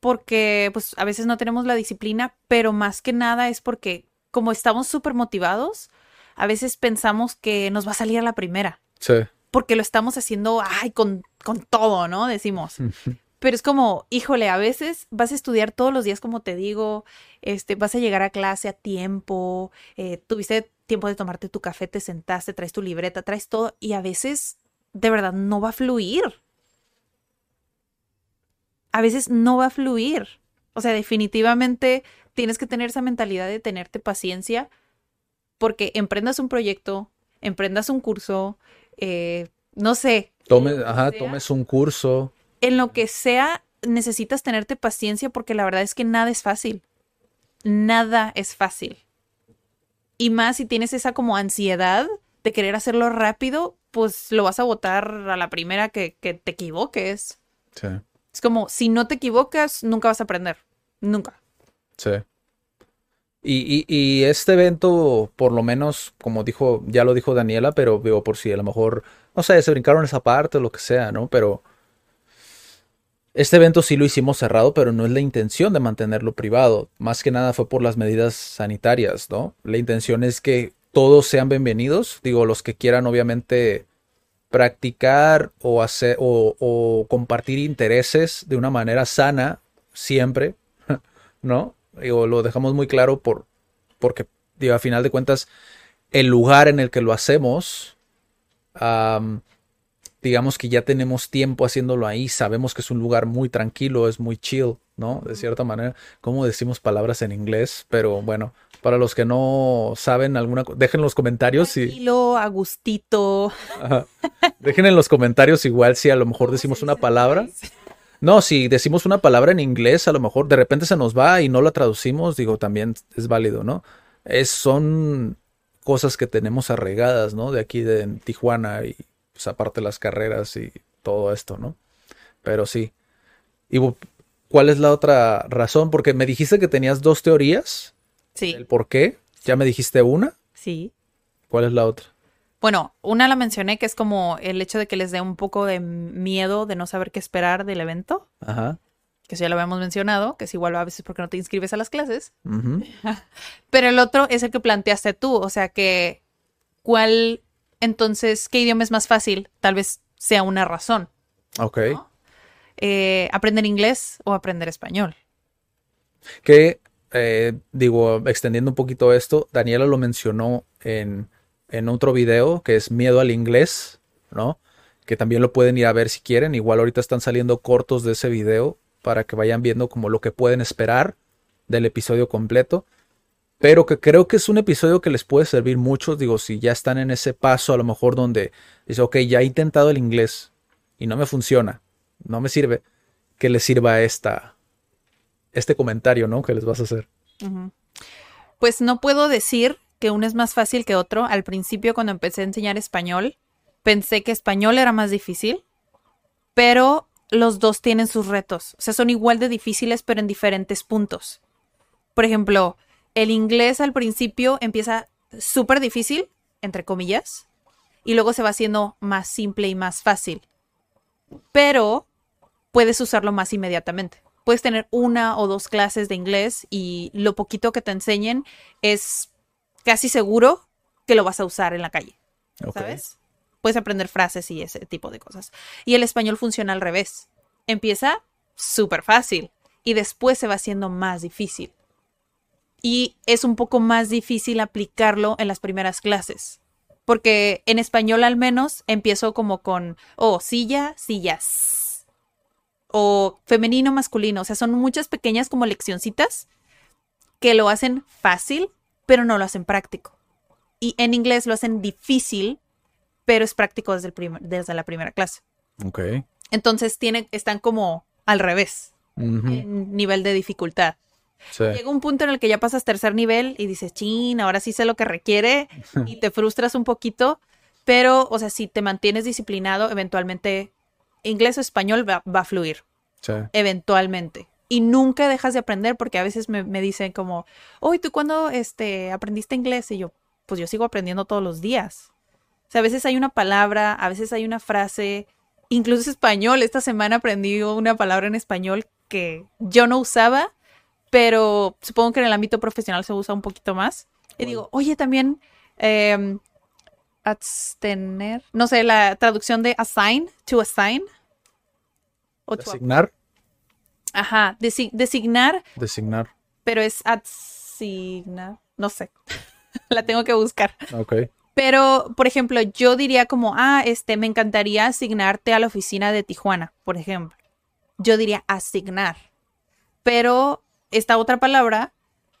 porque pues a veces no tenemos la disciplina, pero más que nada es porque como estamos súper motivados, a veces pensamos que nos va a salir a la primera. Sí. Porque lo estamos haciendo, ay, con, con todo, ¿no? Decimos. Pero es como, híjole, a veces vas a estudiar todos los días, como te digo, este, vas a llegar a clase a tiempo, eh, tuviste tiempo de tomarte tu café, te sentaste, traes tu libreta, traes todo, y a veces de verdad no va a fluir. A veces no va a fluir. O sea, definitivamente tienes que tener esa mentalidad de tenerte paciencia porque emprendas un proyecto, emprendas un curso, eh, no sé. Ajá, tomes un curso. En lo que sea, necesitas tenerte paciencia porque la verdad es que nada es fácil. Nada es fácil. Y más si tienes esa como ansiedad de querer hacerlo rápido, pues lo vas a votar a la primera que, que te equivoques. Sí. Es como, si no te equivocas, nunca vas a aprender. Nunca. Sí. Y, este evento, por lo menos, como dijo, ya lo dijo Daniela, pero digo, por si a lo mejor, no sé, se brincaron esa parte o lo que sea, ¿no? Pero este evento sí lo hicimos cerrado, pero no es la intención de mantenerlo privado. Más que nada fue por las medidas sanitarias, ¿no? La intención es que todos sean bienvenidos. Digo, los que quieran, obviamente, practicar o hacer o compartir intereses de una manera sana, siempre, ¿no? Digo, lo dejamos muy claro por, porque, digo, a final de cuentas, el lugar en el que lo hacemos, digamos que ya tenemos tiempo haciéndolo ahí, sabemos que es un lugar muy tranquilo, es muy chill, ¿no? De cierta manera, como decimos palabras en inglés, pero bueno, para los que no saben alguna, dejen en los comentarios Tranquilo, si... agustito. Dejen en los comentarios igual si a lo mejor decimos una palabra. No, si decimos una palabra en inglés, a lo mejor de repente se nos va y no la traducimos, digo, también es válido, ¿no? Es, son cosas que tenemos arraigadas, ¿no? De aquí de Tijuana y pues aparte las carreras y todo esto, ¿no? Pero sí. ¿Y cuál es la otra razón? Porque me dijiste que tenías dos teorías. Sí. ¿El por qué? ¿Ya me dijiste una? Sí. ¿Cuál es la otra? Bueno, una la mencioné que es como el hecho de que les dé un poco de miedo de no saber qué esperar del evento. Ajá. Que eso ya lo habíamos mencionado, que es igual a veces porque no te inscribes a las clases. Pero el otro es el que planteaste tú, o sea que, ¿cuál entonces, qué idioma es más fácil? Tal vez sea una razón. Ok. Eh, ¿Aprender inglés o aprender español? Que, eh, digo, extendiendo un poquito esto, Daniela lo mencionó en en otro video que es Miedo al Inglés, ¿no? Que también lo pueden ir a ver si quieren. Igual ahorita están saliendo cortos de ese video para que vayan viendo como lo que pueden esperar del episodio completo. Pero que creo que es un episodio que les puede servir mucho. Digo, si ya están en ese paso, a lo mejor donde dice, ok, ya he intentado el inglés y no me funciona, no me sirve, que les sirva esta, este comentario, ¿no? Que les vas a hacer. Pues no puedo decir que uno es más fácil que otro. Al principio, cuando empecé a enseñar español, pensé que español era más difícil, pero los dos tienen sus retos. O sea, son igual de difíciles, pero en diferentes puntos. Por ejemplo, el inglés al principio empieza súper difícil, entre comillas, y luego se va haciendo más simple y más fácil. Pero puedes usarlo más inmediatamente. Puedes tener una o dos clases de inglés y lo poquito que te enseñen es casi seguro que lo vas a usar en la calle. ¿Sabes? Puedes aprender frases y ese tipo de cosas. Y el español funciona al revés. Empieza súper fácil y después se va haciendo más difícil. Y es un poco más difícil aplicarlo en las primeras clases. Porque en español al menos empiezo como con, oh, silla, sillas. O femenino, masculino. O sea, son muchas pequeñas como leccioncitas que lo hacen fácil pero no lo hacen práctico. Y en inglés lo hacen difícil, pero es práctico desde, el desde la primera clase. Ok. Entonces tienen, están como al revés en nivel de dificultad. Llega un punto en el que ya pasas tercer nivel y dices, chin, ahora sí sé lo que requiere y te frustras un poquito, pero, o sea, si te mantienes disciplinado, eventualmente inglés o español va, va a fluir. Sí. Eventualmente y nunca dejas de aprender porque a veces me, dicen como, oye, ¿tú cuándo este, aprendiste inglés? Y yo, pues yo sigo aprendiendo todos los días. O sea, a veces hay una palabra, a veces hay una frase incluso español. Esta semana aprendí una palabra en español que yo no usaba, pero supongo que en el ámbito profesional se usa un poquito más. Y digo, oye, también eh, abstener, no sé, la traducción de assign, to assign. O to- Designar. Ajá, desi- designar, Designar. pero es asignar, no sé. la tengo que buscar. Ok. Pero, por ejemplo, yo diría como, ah, este, me encantaría asignarte a la oficina de Tijuana, por ejemplo. Yo diría asignar. Pero esta otra palabra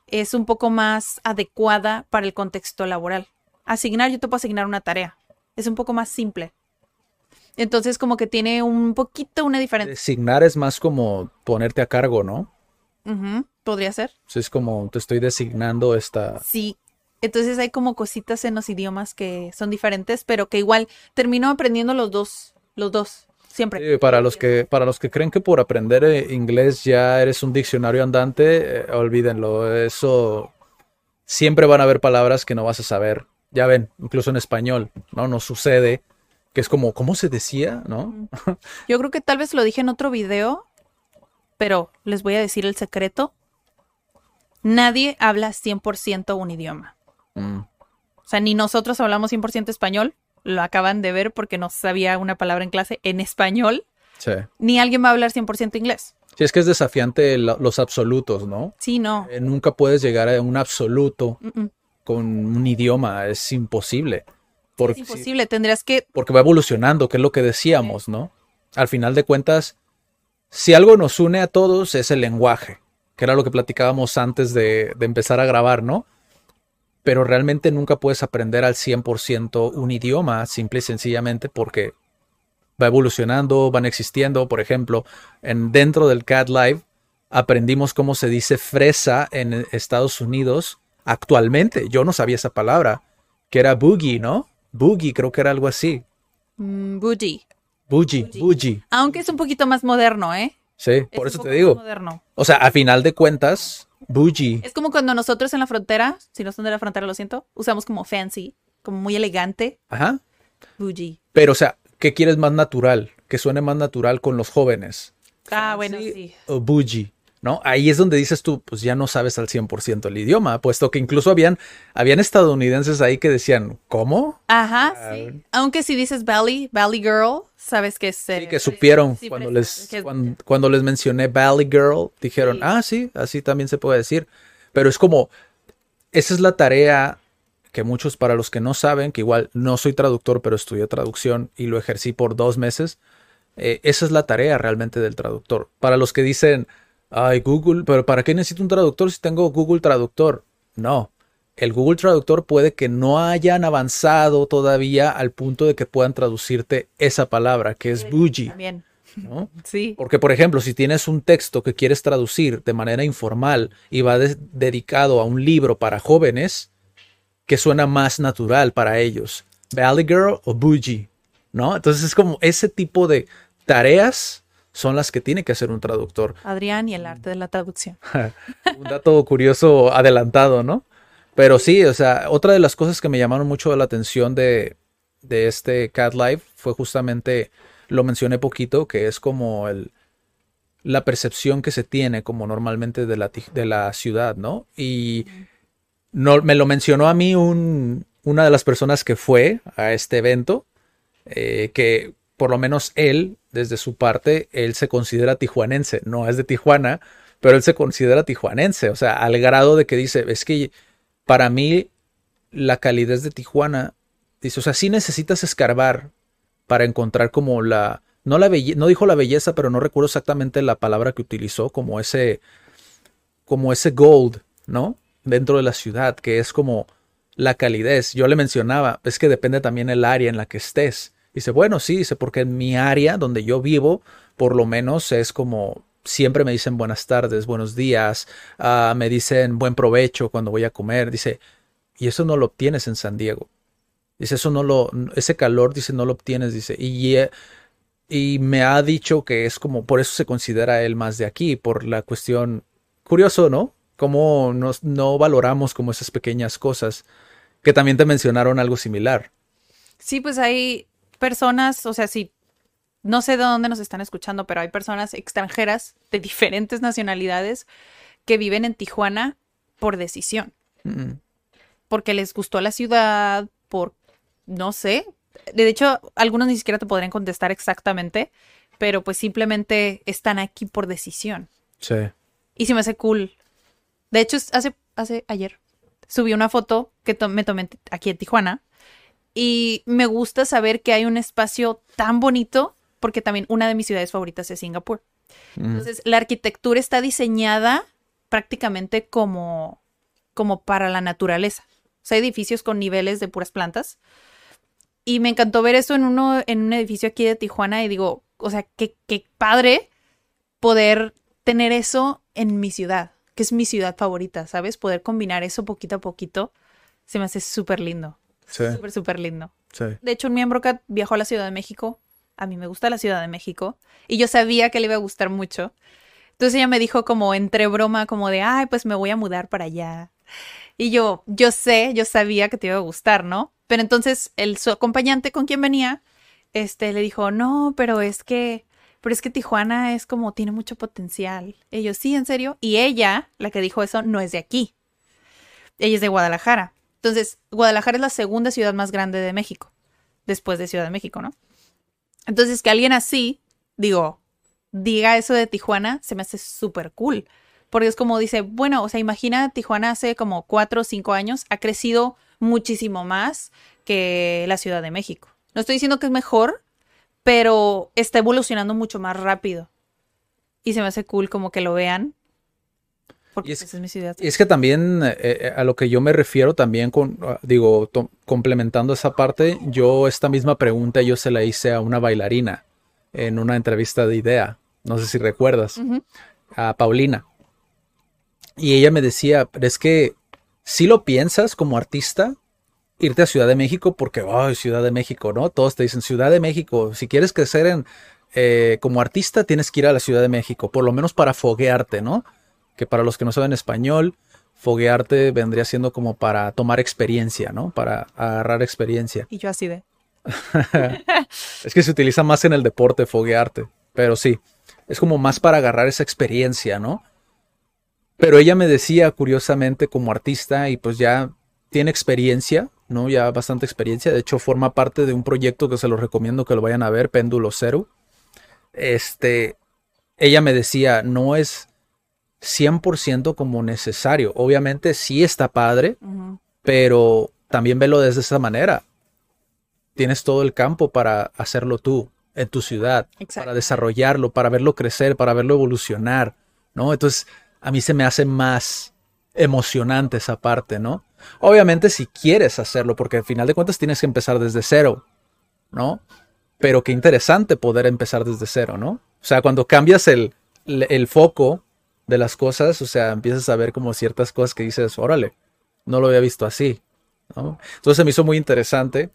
es un poco más adecuada para el contexto laboral. Asignar, yo te puedo asignar una tarea. Es un poco más simple. Entonces, como que tiene un poquito una diferencia. Designar es más como ponerte a cargo, ¿no? Podría ser. Sea, es como te estoy designando esta. Sí. Entonces hay como cositas en los idiomas que son diferentes, pero que igual termino aprendiendo los dos, los dos, siempre. Sí, para los que para los que creen que por aprender eh, inglés ya eres un diccionario andante, eh, olvídenlo. Eso siempre van a haber palabras que no vas a saber. Ya ven, incluso en español, ¿no? Nos sucede que es como, ¿cómo se decía? ¿No? Yo creo que tal vez lo dije en otro video, pero les voy a decir el secreto. Nadie habla 100% un idioma. Mm, O sea, ni nosotros hablamos 100% español, lo acaban de ver porque no sabía una palabra en clase en español, sí. ni alguien va a hablar 100% inglés. Sí, es que es desafiante la- los absolutos, ¿no? Sí, no. Eh, nunca puedes llegar a un absoluto Mm, mm. con un idioma, es imposible. Es Porque, imposible, tendrías que... porque va evolucionando, que es lo que decíamos, ¿no? Al final de cuentas, si algo nos une a todos es el lenguaje, que era lo que platicábamos antes de, de empezar a grabar, ¿no? Pero realmente nunca puedes aprender al 100% un idioma, simple y sencillamente porque va evolucionando, van existiendo. Por ejemplo, en, dentro del Cat Live aprendimos cómo se dice fresa en Estados Unidos actualmente. Yo no sabía esa palabra, que era boogie, ¿no? Boogie, creo que era algo así. mm, bougie. Bougie, bougie. Aunque es un poquito más moderno, ¿eh? Sí, Es por eso te digo. moderno. O sea, a final de cuentas, bougie. Es como cuando nosotros en la frontera, si no son de la frontera, lo siento, usamos como fancy, como muy elegante, Ajá. bougie. Pero, o sea, ¿qué quieres más natural? Que suene más natural con los jóvenes. Ah, bueno, sí. O bougie, ¿no? Ahí es donde dices tú, pues ya no sabes al 100% el idioma, puesto que incluso habían, habían estadounidenses ahí que decían, ¿cómo? Ajá, sí. Aunque si dices Valley, Valley Girl, sabes que es... Sí, que supieron sí, cuando pero- les, que cuando, cuando les mencioné Valley Girl, dijeron, Sí. ah, sí, así también se puede decir. Pero es como, esa es la tarea que muchos, para los que no saben, que igual no soy traductor, pero estudié traducción y lo ejercí por dos meses, eh, esa es la tarea realmente del traductor. Para los que dicen, ay, Google, pero ¿para qué necesito un traductor si tengo Google Traductor? No. El Google Traductor puede que no hayan avanzado todavía al punto de que puedan traducirte esa palabra, que es bougie, También, ¿no? sí. Porque, por ejemplo, si tienes un texto que quieres traducir de manera informal y va de- dedicado a un libro para jóvenes, que suena más natural para ellos? Valley Girl o Bougie, ¿no? Entonces es como ese tipo de tareas son las que tiene que hacer un traductor. Adrián y el arte de la traducción. Un dato curioso adelantado, ¿no? Pero sí, o sea, otra de las cosas que me llamaron mucho la atención de, de este Cat Live fue justamente, lo mencioné poquito, que es como el, la percepción que se tiene como normalmente de la, de la ciudad, ¿no? Y no, me lo mencionó a mí un, una de las personas que fue a este evento, eh, que por lo menos él, desde su parte, él se considera tijuanense, no es de Tijuana, pero él se considera tijuanense, o sea, al grado de que dice, es que para mí la calidez de Tijuana, dice, o sea, sí necesitas escarbar para encontrar como la, no la belleza, no dijo la belleza, pero no recuerdo exactamente la palabra que utilizó, como ese, como ese gold, ¿no? Dentro de la ciudad, que es como la calidez. Yo le mencionaba, es que depende también el área en la que estés. Dice, bueno, sí, dice, porque en mi área donde yo vivo, por lo menos es como siempre me dicen buenas tardes, buenos días, ah, me dicen buen provecho cuando voy a comer. Dice, y eso no lo obtienes en San Diego. Dice, eso no lo, ese calor, dice, no lo obtienes, dice, y, eh, y me ha dicho que es como, por eso se considera él más de aquí, por la cuestión, curioso, ¿no? Cómo nos, no valoramos como esas pequeñas cosas, que también te mencionaron algo similar. Sí, pues hay personas, o sea, si no sé de dónde nos están escuchando, pero hay personas extranjeras de diferentes nacionalidades que viven en Tijuana por decisión. Mm. Porque les gustó la ciudad, por, no sé. De hecho, algunos ni siquiera te podrían contestar exactamente, pero pues simplemente están aquí por decisión. Sí. Y se me hace cool. De hecho, hace, hace ayer subí una foto que to- me tomé aquí en Tijuana. Y me gusta saber que hay un espacio tan bonito, porque también una de mis ciudades favoritas es Singapur. Mm. Entonces, la arquitectura está diseñada prácticamente como, como para la naturaleza. O sea, edificios con niveles de puras plantas. Y me encantó ver eso en uno, en un edificio aquí de Tijuana y digo, o sea, qué, qué padre poder tener eso en mi ciudad, que es mi ciudad favorita, ¿sabes? Poder combinar eso poquito a poquito se me hace súper lindo. Sí. Súper, súper lindo. Sí. De hecho, un miembro que viajó a la Ciudad de México. A mí me gusta la Ciudad de México. Y yo sabía que le iba a gustar mucho. Entonces ella me dijo como entre broma, como de, ay, pues me voy a mudar para allá. Y yo, yo sé, yo sabía que te iba a gustar, ¿no? Pero entonces el su acompañante con quien venía, este, le dijo, no, pero es que, pero es que Tijuana es como, tiene mucho potencial. Y yo, sí, en serio. Y ella, la que dijo eso, no es de aquí. Ella es de Guadalajara. Entonces, Guadalajara es la segunda ciudad más grande de México, después de Ciudad de México, ¿no? Entonces, que alguien así, digo, diga eso de Tijuana, se me hace súper cool. Porque es como dice, bueno, o sea, imagina Tijuana hace como cuatro o cinco años, ha crecido muchísimo más que la Ciudad de México. No estoy diciendo que es mejor, pero está evolucionando mucho más rápido. Y se me hace cool como que lo vean. Porque Y es- pues, es mi ciudad. Y es que también eh, eh, a lo que yo me refiero también con, ah, digo, complementando esa parte, yo esta misma pregunta yo se la hice a una bailarina en una entrevista de idea, no sé si recuerdas, a Paulina. Y ella me decía, pero es que si lo piensas como artista, irte a Ciudad de México porque, ay, Ciudad de México, ¿no? Todos te dicen Ciudad de México, si quieres crecer en, eh, como artista tienes que ir a la Ciudad de México, por lo menos para foguearte, ¿no? Que para los que no saben español, foguearte vendría siendo como para tomar experiencia, ¿no? Para agarrar experiencia. Y yo así de. Es que se utiliza más en el deporte foguearte, pero sí, es como más para agarrar esa experiencia, ¿no? Pero ella me decía, curiosamente, como artista, y pues ya tiene experiencia, ¿no? Ya bastante experiencia. De hecho, forma parte de un proyecto que se los recomiendo que lo vayan a ver, Péndulo Cero. Este, ella me decía, no es 100% como necesario. Obviamente sí está padre, pero también velo desde esa manera. Tienes todo el campo para hacerlo tú, en tu ciudad, Exacto. para desarrollarlo, para verlo crecer, para verlo evolucionar, ¿no? Entonces, a mí se me hace más emocionante esa parte, ¿no? Obviamente si quieres hacerlo, porque al final de cuentas tienes que empezar desde cero, ¿no? Pero qué interesante poder empezar desde cero, ¿no? O sea, cuando cambias el, el foco de las cosas, o sea, empiezas a ver como ciertas cosas que dices, órale, no lo había visto así, ¿no? Entonces se me hizo muy interesante.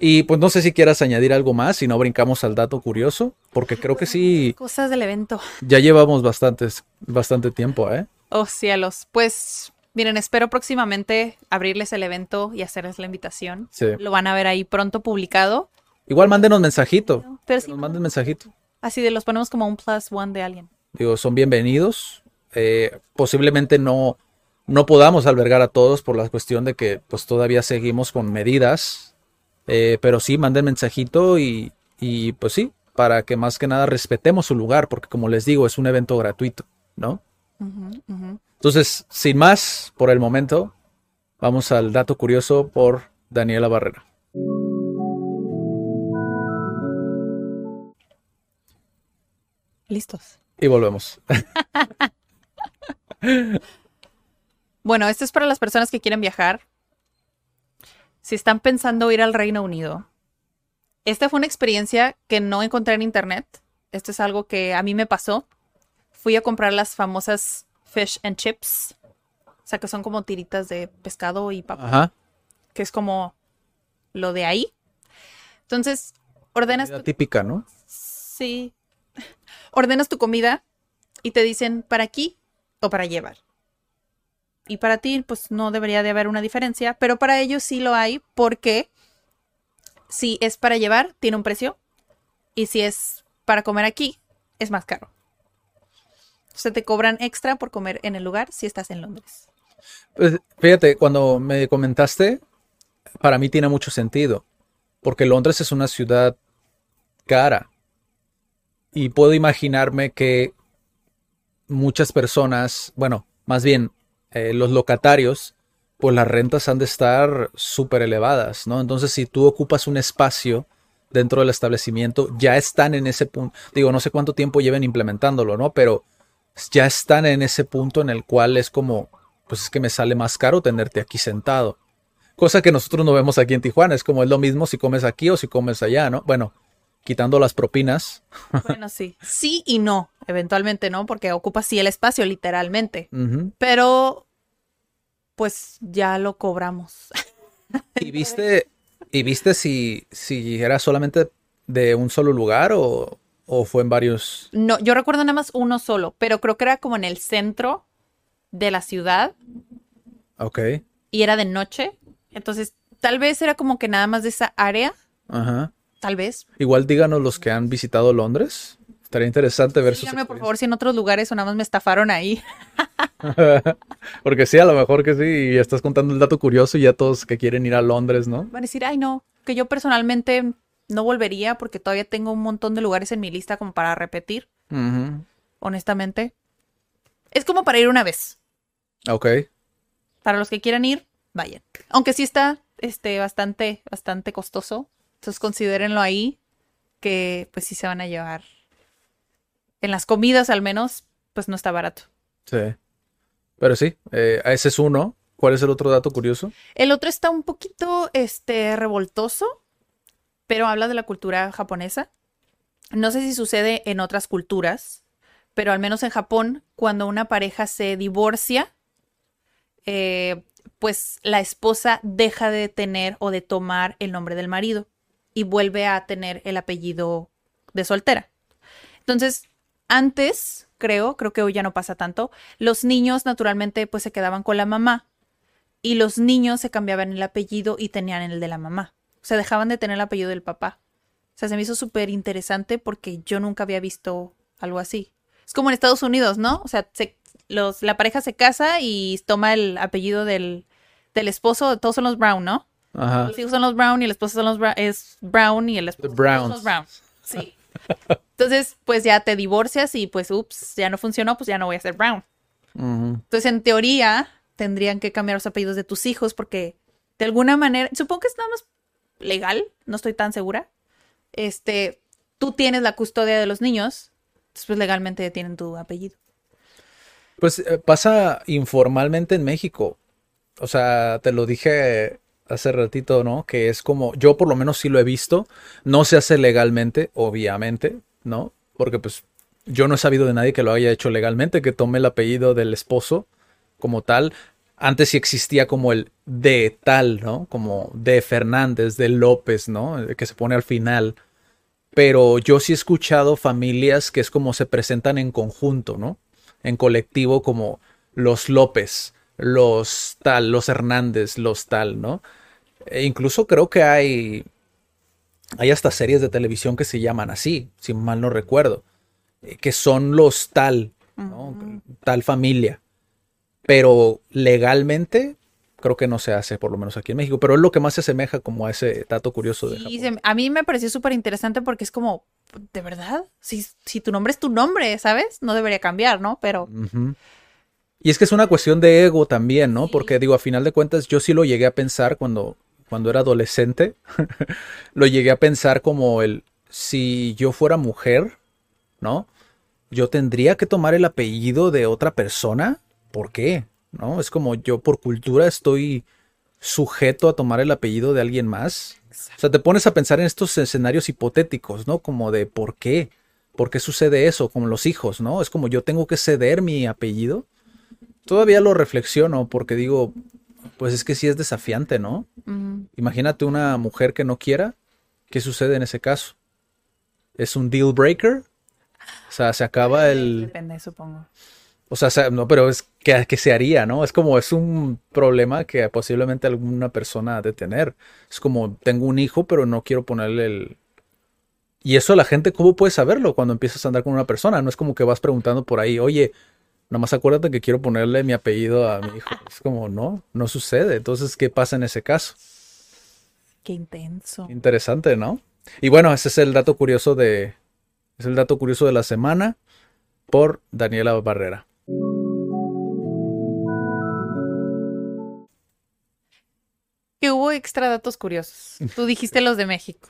Y pues no sé si quieras añadir algo más, si no brincamos al dato curioso, porque creo que sí, Cosas del evento. ya llevamos bastantes, bastante tiempo, ¿eh? Oh, cielos. Pues, miren, espero próximamente abrirles el evento y hacerles la invitación. Sí. Lo van a ver ahí pronto publicado. Igual mándenos mensajito, Pero sí, nos manden mensajito. así de los ponemos como un plus one de alguien. Digo, son bienvenidos. Eh, posiblemente no, no podamos albergar a todos por la cuestión de que pues todavía seguimos con medidas. Eh, pero sí, manden mensajito y, y pues sí, para que más que nada respetemos su lugar, porque como les digo, es un evento gratuito, ¿no? Entonces, sin más, por el momento, vamos al dato curioso por Daniela Barrera. Listos. Y volvemos. Bueno, esto es para las personas que quieren viajar. Si están pensando ir al Reino Unido, esta fue una experiencia que no encontré en internet. Esto es algo que a mí me pasó. Fui a comprar las famosas fish and chips. O sea, que son como tiritas de pescado y papa, Ajá. que es como lo de ahí. Entonces, ordenas tu, típica, ¿no? sí, ordenas tu comida y te dicen para aquí o para llevar. Y para ti, pues no debería de haber una diferencia, pero para ellos sí lo hay porque si es para llevar, tiene un precio Y si es para comer aquí, es más caro. O sea, te cobran extra por comer en el lugar si estás en Londres. Pues, fíjate, cuando me comentaste, para mí tiene mucho sentido, porque Londres es una ciudad cara. Y puedo imaginarme que muchas personas, bueno, más bien eh, los locatarios, pues las rentas han de estar súper elevadas, ¿no? Entonces, si tú ocupas un espacio dentro del establecimiento, ya están en ese punto, digo, no sé cuánto tiempo lleven implementándolo, ¿no? Pero ya están en ese punto en el cual es como, pues es que me sale más caro tenerte aquí sentado. Cosa que nosotros no vemos aquí en Tijuana, es como es lo mismo si comes aquí o si comes allá, ¿no? Bueno, quitando las propinas. Bueno, sí. Sí y no, eventualmente, ¿no? Porque ocupa sí el espacio, literalmente. Pero, pues ya lo cobramos. ¿Y viste, y viste si, si era solamente de un solo lugar o, o fue en varios? No, yo recuerdo nada más uno solo, pero creo que era como en el centro de la ciudad. Ok. Y era de noche. Entonces, tal vez era como que nada más de esa área. Ajá. Tal vez. Igual díganos los que han visitado Londres. Estaría interesante ver Díganme, por favor, si en otros lugares o nada más me estafaron ahí. Porque sí, a lo mejor que sí, y estás contando el dato curioso y ya todos que quieren ir a Londres, ¿no? Van a decir, ay, no, que yo personalmente no volvería porque todavía tengo un montón de lugares en mi lista como para repetir. Honestamente. Es como para ir una vez. Ok. Para los que quieran ir, vayan. Aunque sí está este, bastante, bastante costoso. Entonces considérenlo ahí. Que pues sí se van a llevar. En las comidas al menos, pues no está barato. Sí. Pero sí, eh, ese es uno. ¿Cuál es el otro dato curioso? El otro está un poquito este, revoltoso, pero habla de la cultura japonesa. No sé si sucede en otras culturas, pero al menos en Japón, cuando una pareja se divorcia, eh, pues la esposa deja de tener o de tomar el nombre del marido y vuelve a tener el apellido de soltera. Entonces, antes, creo, creo que hoy ya no pasa tanto, los niños naturalmente pues se quedaban con la mamá y los niños se cambiaban el apellido y tenían el de la mamá. O sea, dejaban de tener el apellido del papá. O sea, se me hizo súper interesante porque yo nunca había visto algo así. Es como en Estados Unidos, ¿no? O sea, los, la pareja se casa y toma el apellido del, del esposo. Todos son los Brown, ¿no? Ajá. Los hijos son los Brown y el esposo son los Bra- es Brown y el esposo son los Brown. Sí. Entonces, pues ya te divorcias y pues, ups, ya no funcionó, pues ya no voy a ser Brown. Entonces, en teoría, tendrían que cambiar los apellidos de tus hijos porque de alguna manera, supongo que es nada más legal, no estoy tan segura. Este, tú tienes la custodia de los niños, pues legalmente tienen tu apellido. Pues eh, pasa informalmente en México. O sea, te lo dije hace ratito, ¿no? Que es como, yo por lo menos sí lo he visto. No se hace legalmente, obviamente, ¿no? Porque pues yo no he sabido de nadie que lo haya hecho legalmente, que tome el apellido del esposo como tal. Antes sí existía como el de tal, ¿no? Como de Fernández, de López, ¿no? Que se pone al final. Pero yo sí he escuchado familias que es como se presentan en conjunto, ¿no? En colectivo como los López, los tal, los Hernández, los tal, ¿no? E incluso creo que hay hay hasta series de televisión que se llaman así, si mal no recuerdo, eh, que son los tal, ¿no? Tal familia. Pero legalmente creo que no se hace, por lo menos aquí en México, pero es lo que más se asemeja como a ese dato curioso de Japón. se- a mí me pareció súper interesante porque es como, ¿de verdad? Si, si tu nombre es tu nombre, ¿sabes? No debería cambiar, ¿no? Pero. Y es que es una cuestión de ego también, ¿no? Porque digo, a final de cuentas, yo sí lo llegué a pensar cuando, cuando era adolescente. lo llegué a pensar como el, si yo fuera mujer, ¿no? Yo tendría que tomar el apellido de otra persona. ¿Por qué? ¿No? Es como yo por cultura estoy sujeto a tomar el apellido de alguien más. O sea, te pones a pensar en estos escenarios hipotéticos, ¿no? Como de ¿por qué? ¿Por qué sucede eso? Como los hijos, ¿no? Es como yo tengo que ceder mi apellido. Todavía lo reflexiono porque digo, pues es que sí es desafiante, ¿no? Imagínate una mujer que no quiera, ¿qué sucede en ese caso? ¿Es un deal breaker? O sea, se acaba el... depende, supongo. O sea, se- no, pero es que, que se haría, ¿no? Es como, es un problema que posiblemente alguna persona ha de tener. Es como, tengo un hijo, pero no quiero ponerle el, Y eso la gente, ¿cómo puede saberlo cuando empiezas a andar con una persona? No es como que vas preguntando por ahí, oye, nomás acuérdate que quiero ponerle mi apellido a mi hijo. Es como, no, no sucede. Entonces, ¿qué pasa en ese caso? Qué intenso. Interesante, ¿no? Y bueno, ese es el dato curioso de. Es el dato curioso de la semana por Daniela Barrera. Que hubo extra datos curiosos. Tú dijiste los de México.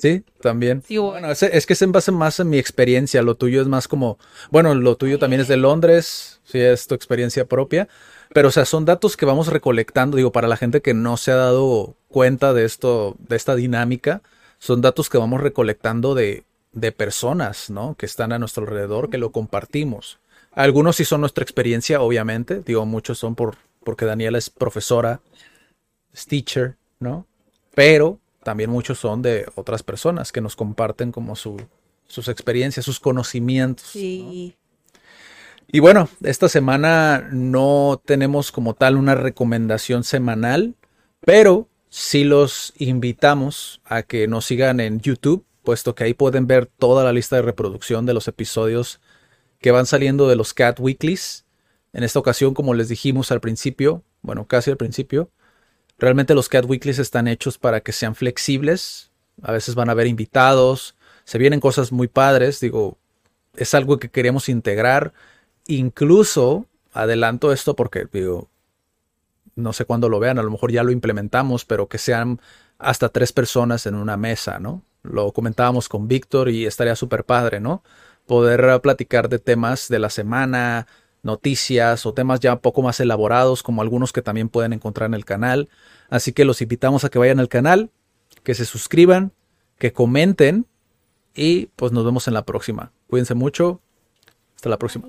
Sí, también. Sí, Bueno, ese- es que se basa más en mi experiencia. Lo tuyo es más como. Bueno, lo tuyo también es de Londres. Sí, es tu experiencia propia. Pero, o sea, son datos que vamos recolectando. Digo, para la gente que no se ha dado cuenta de esto, de esta dinámica, son datos que vamos recolectando de, de personas, ¿no? Que están a nuestro alrededor, que lo compartimos. Algunos sí son nuestra experiencia, obviamente. Digo, muchos son por, porque Daniela es profesora, es teacher, ¿no? Pero también muchos son de otras personas que nos comparten como su, sus experiencias, sus conocimientos. ¿no? Sí. Y bueno, esta semana no tenemos como tal una recomendación semanal, pero sí los invitamos a que nos sigan en YouTube, puesto que ahí pueden ver toda la lista de reproducción de los episodios que van saliendo de los Cat Weeklies. En esta ocasión, como les dijimos al principio, bueno, casi al principio, realmente los Cat Weeklies están hechos para que sean flexibles. A veces van a haber invitados, se vienen cosas muy padres, digo, es algo que queremos integrar. Incluso adelanto esto porque digo, no sé cuándo lo vean, a lo mejor ya lo implementamos, pero que sean hasta tres personas en una mesa, ¿no? Lo comentábamos con Víctor y estaría súper padre, ¿no? Poder platicar de temas de la semana, noticias o temas ya un poco más elaborados, como algunos que también pueden encontrar en el canal. Así que los invitamos a que vayan al canal, que se suscriban, que comenten y pues nos vemos en la próxima. Cuídense mucho. Hasta la próxima.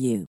you.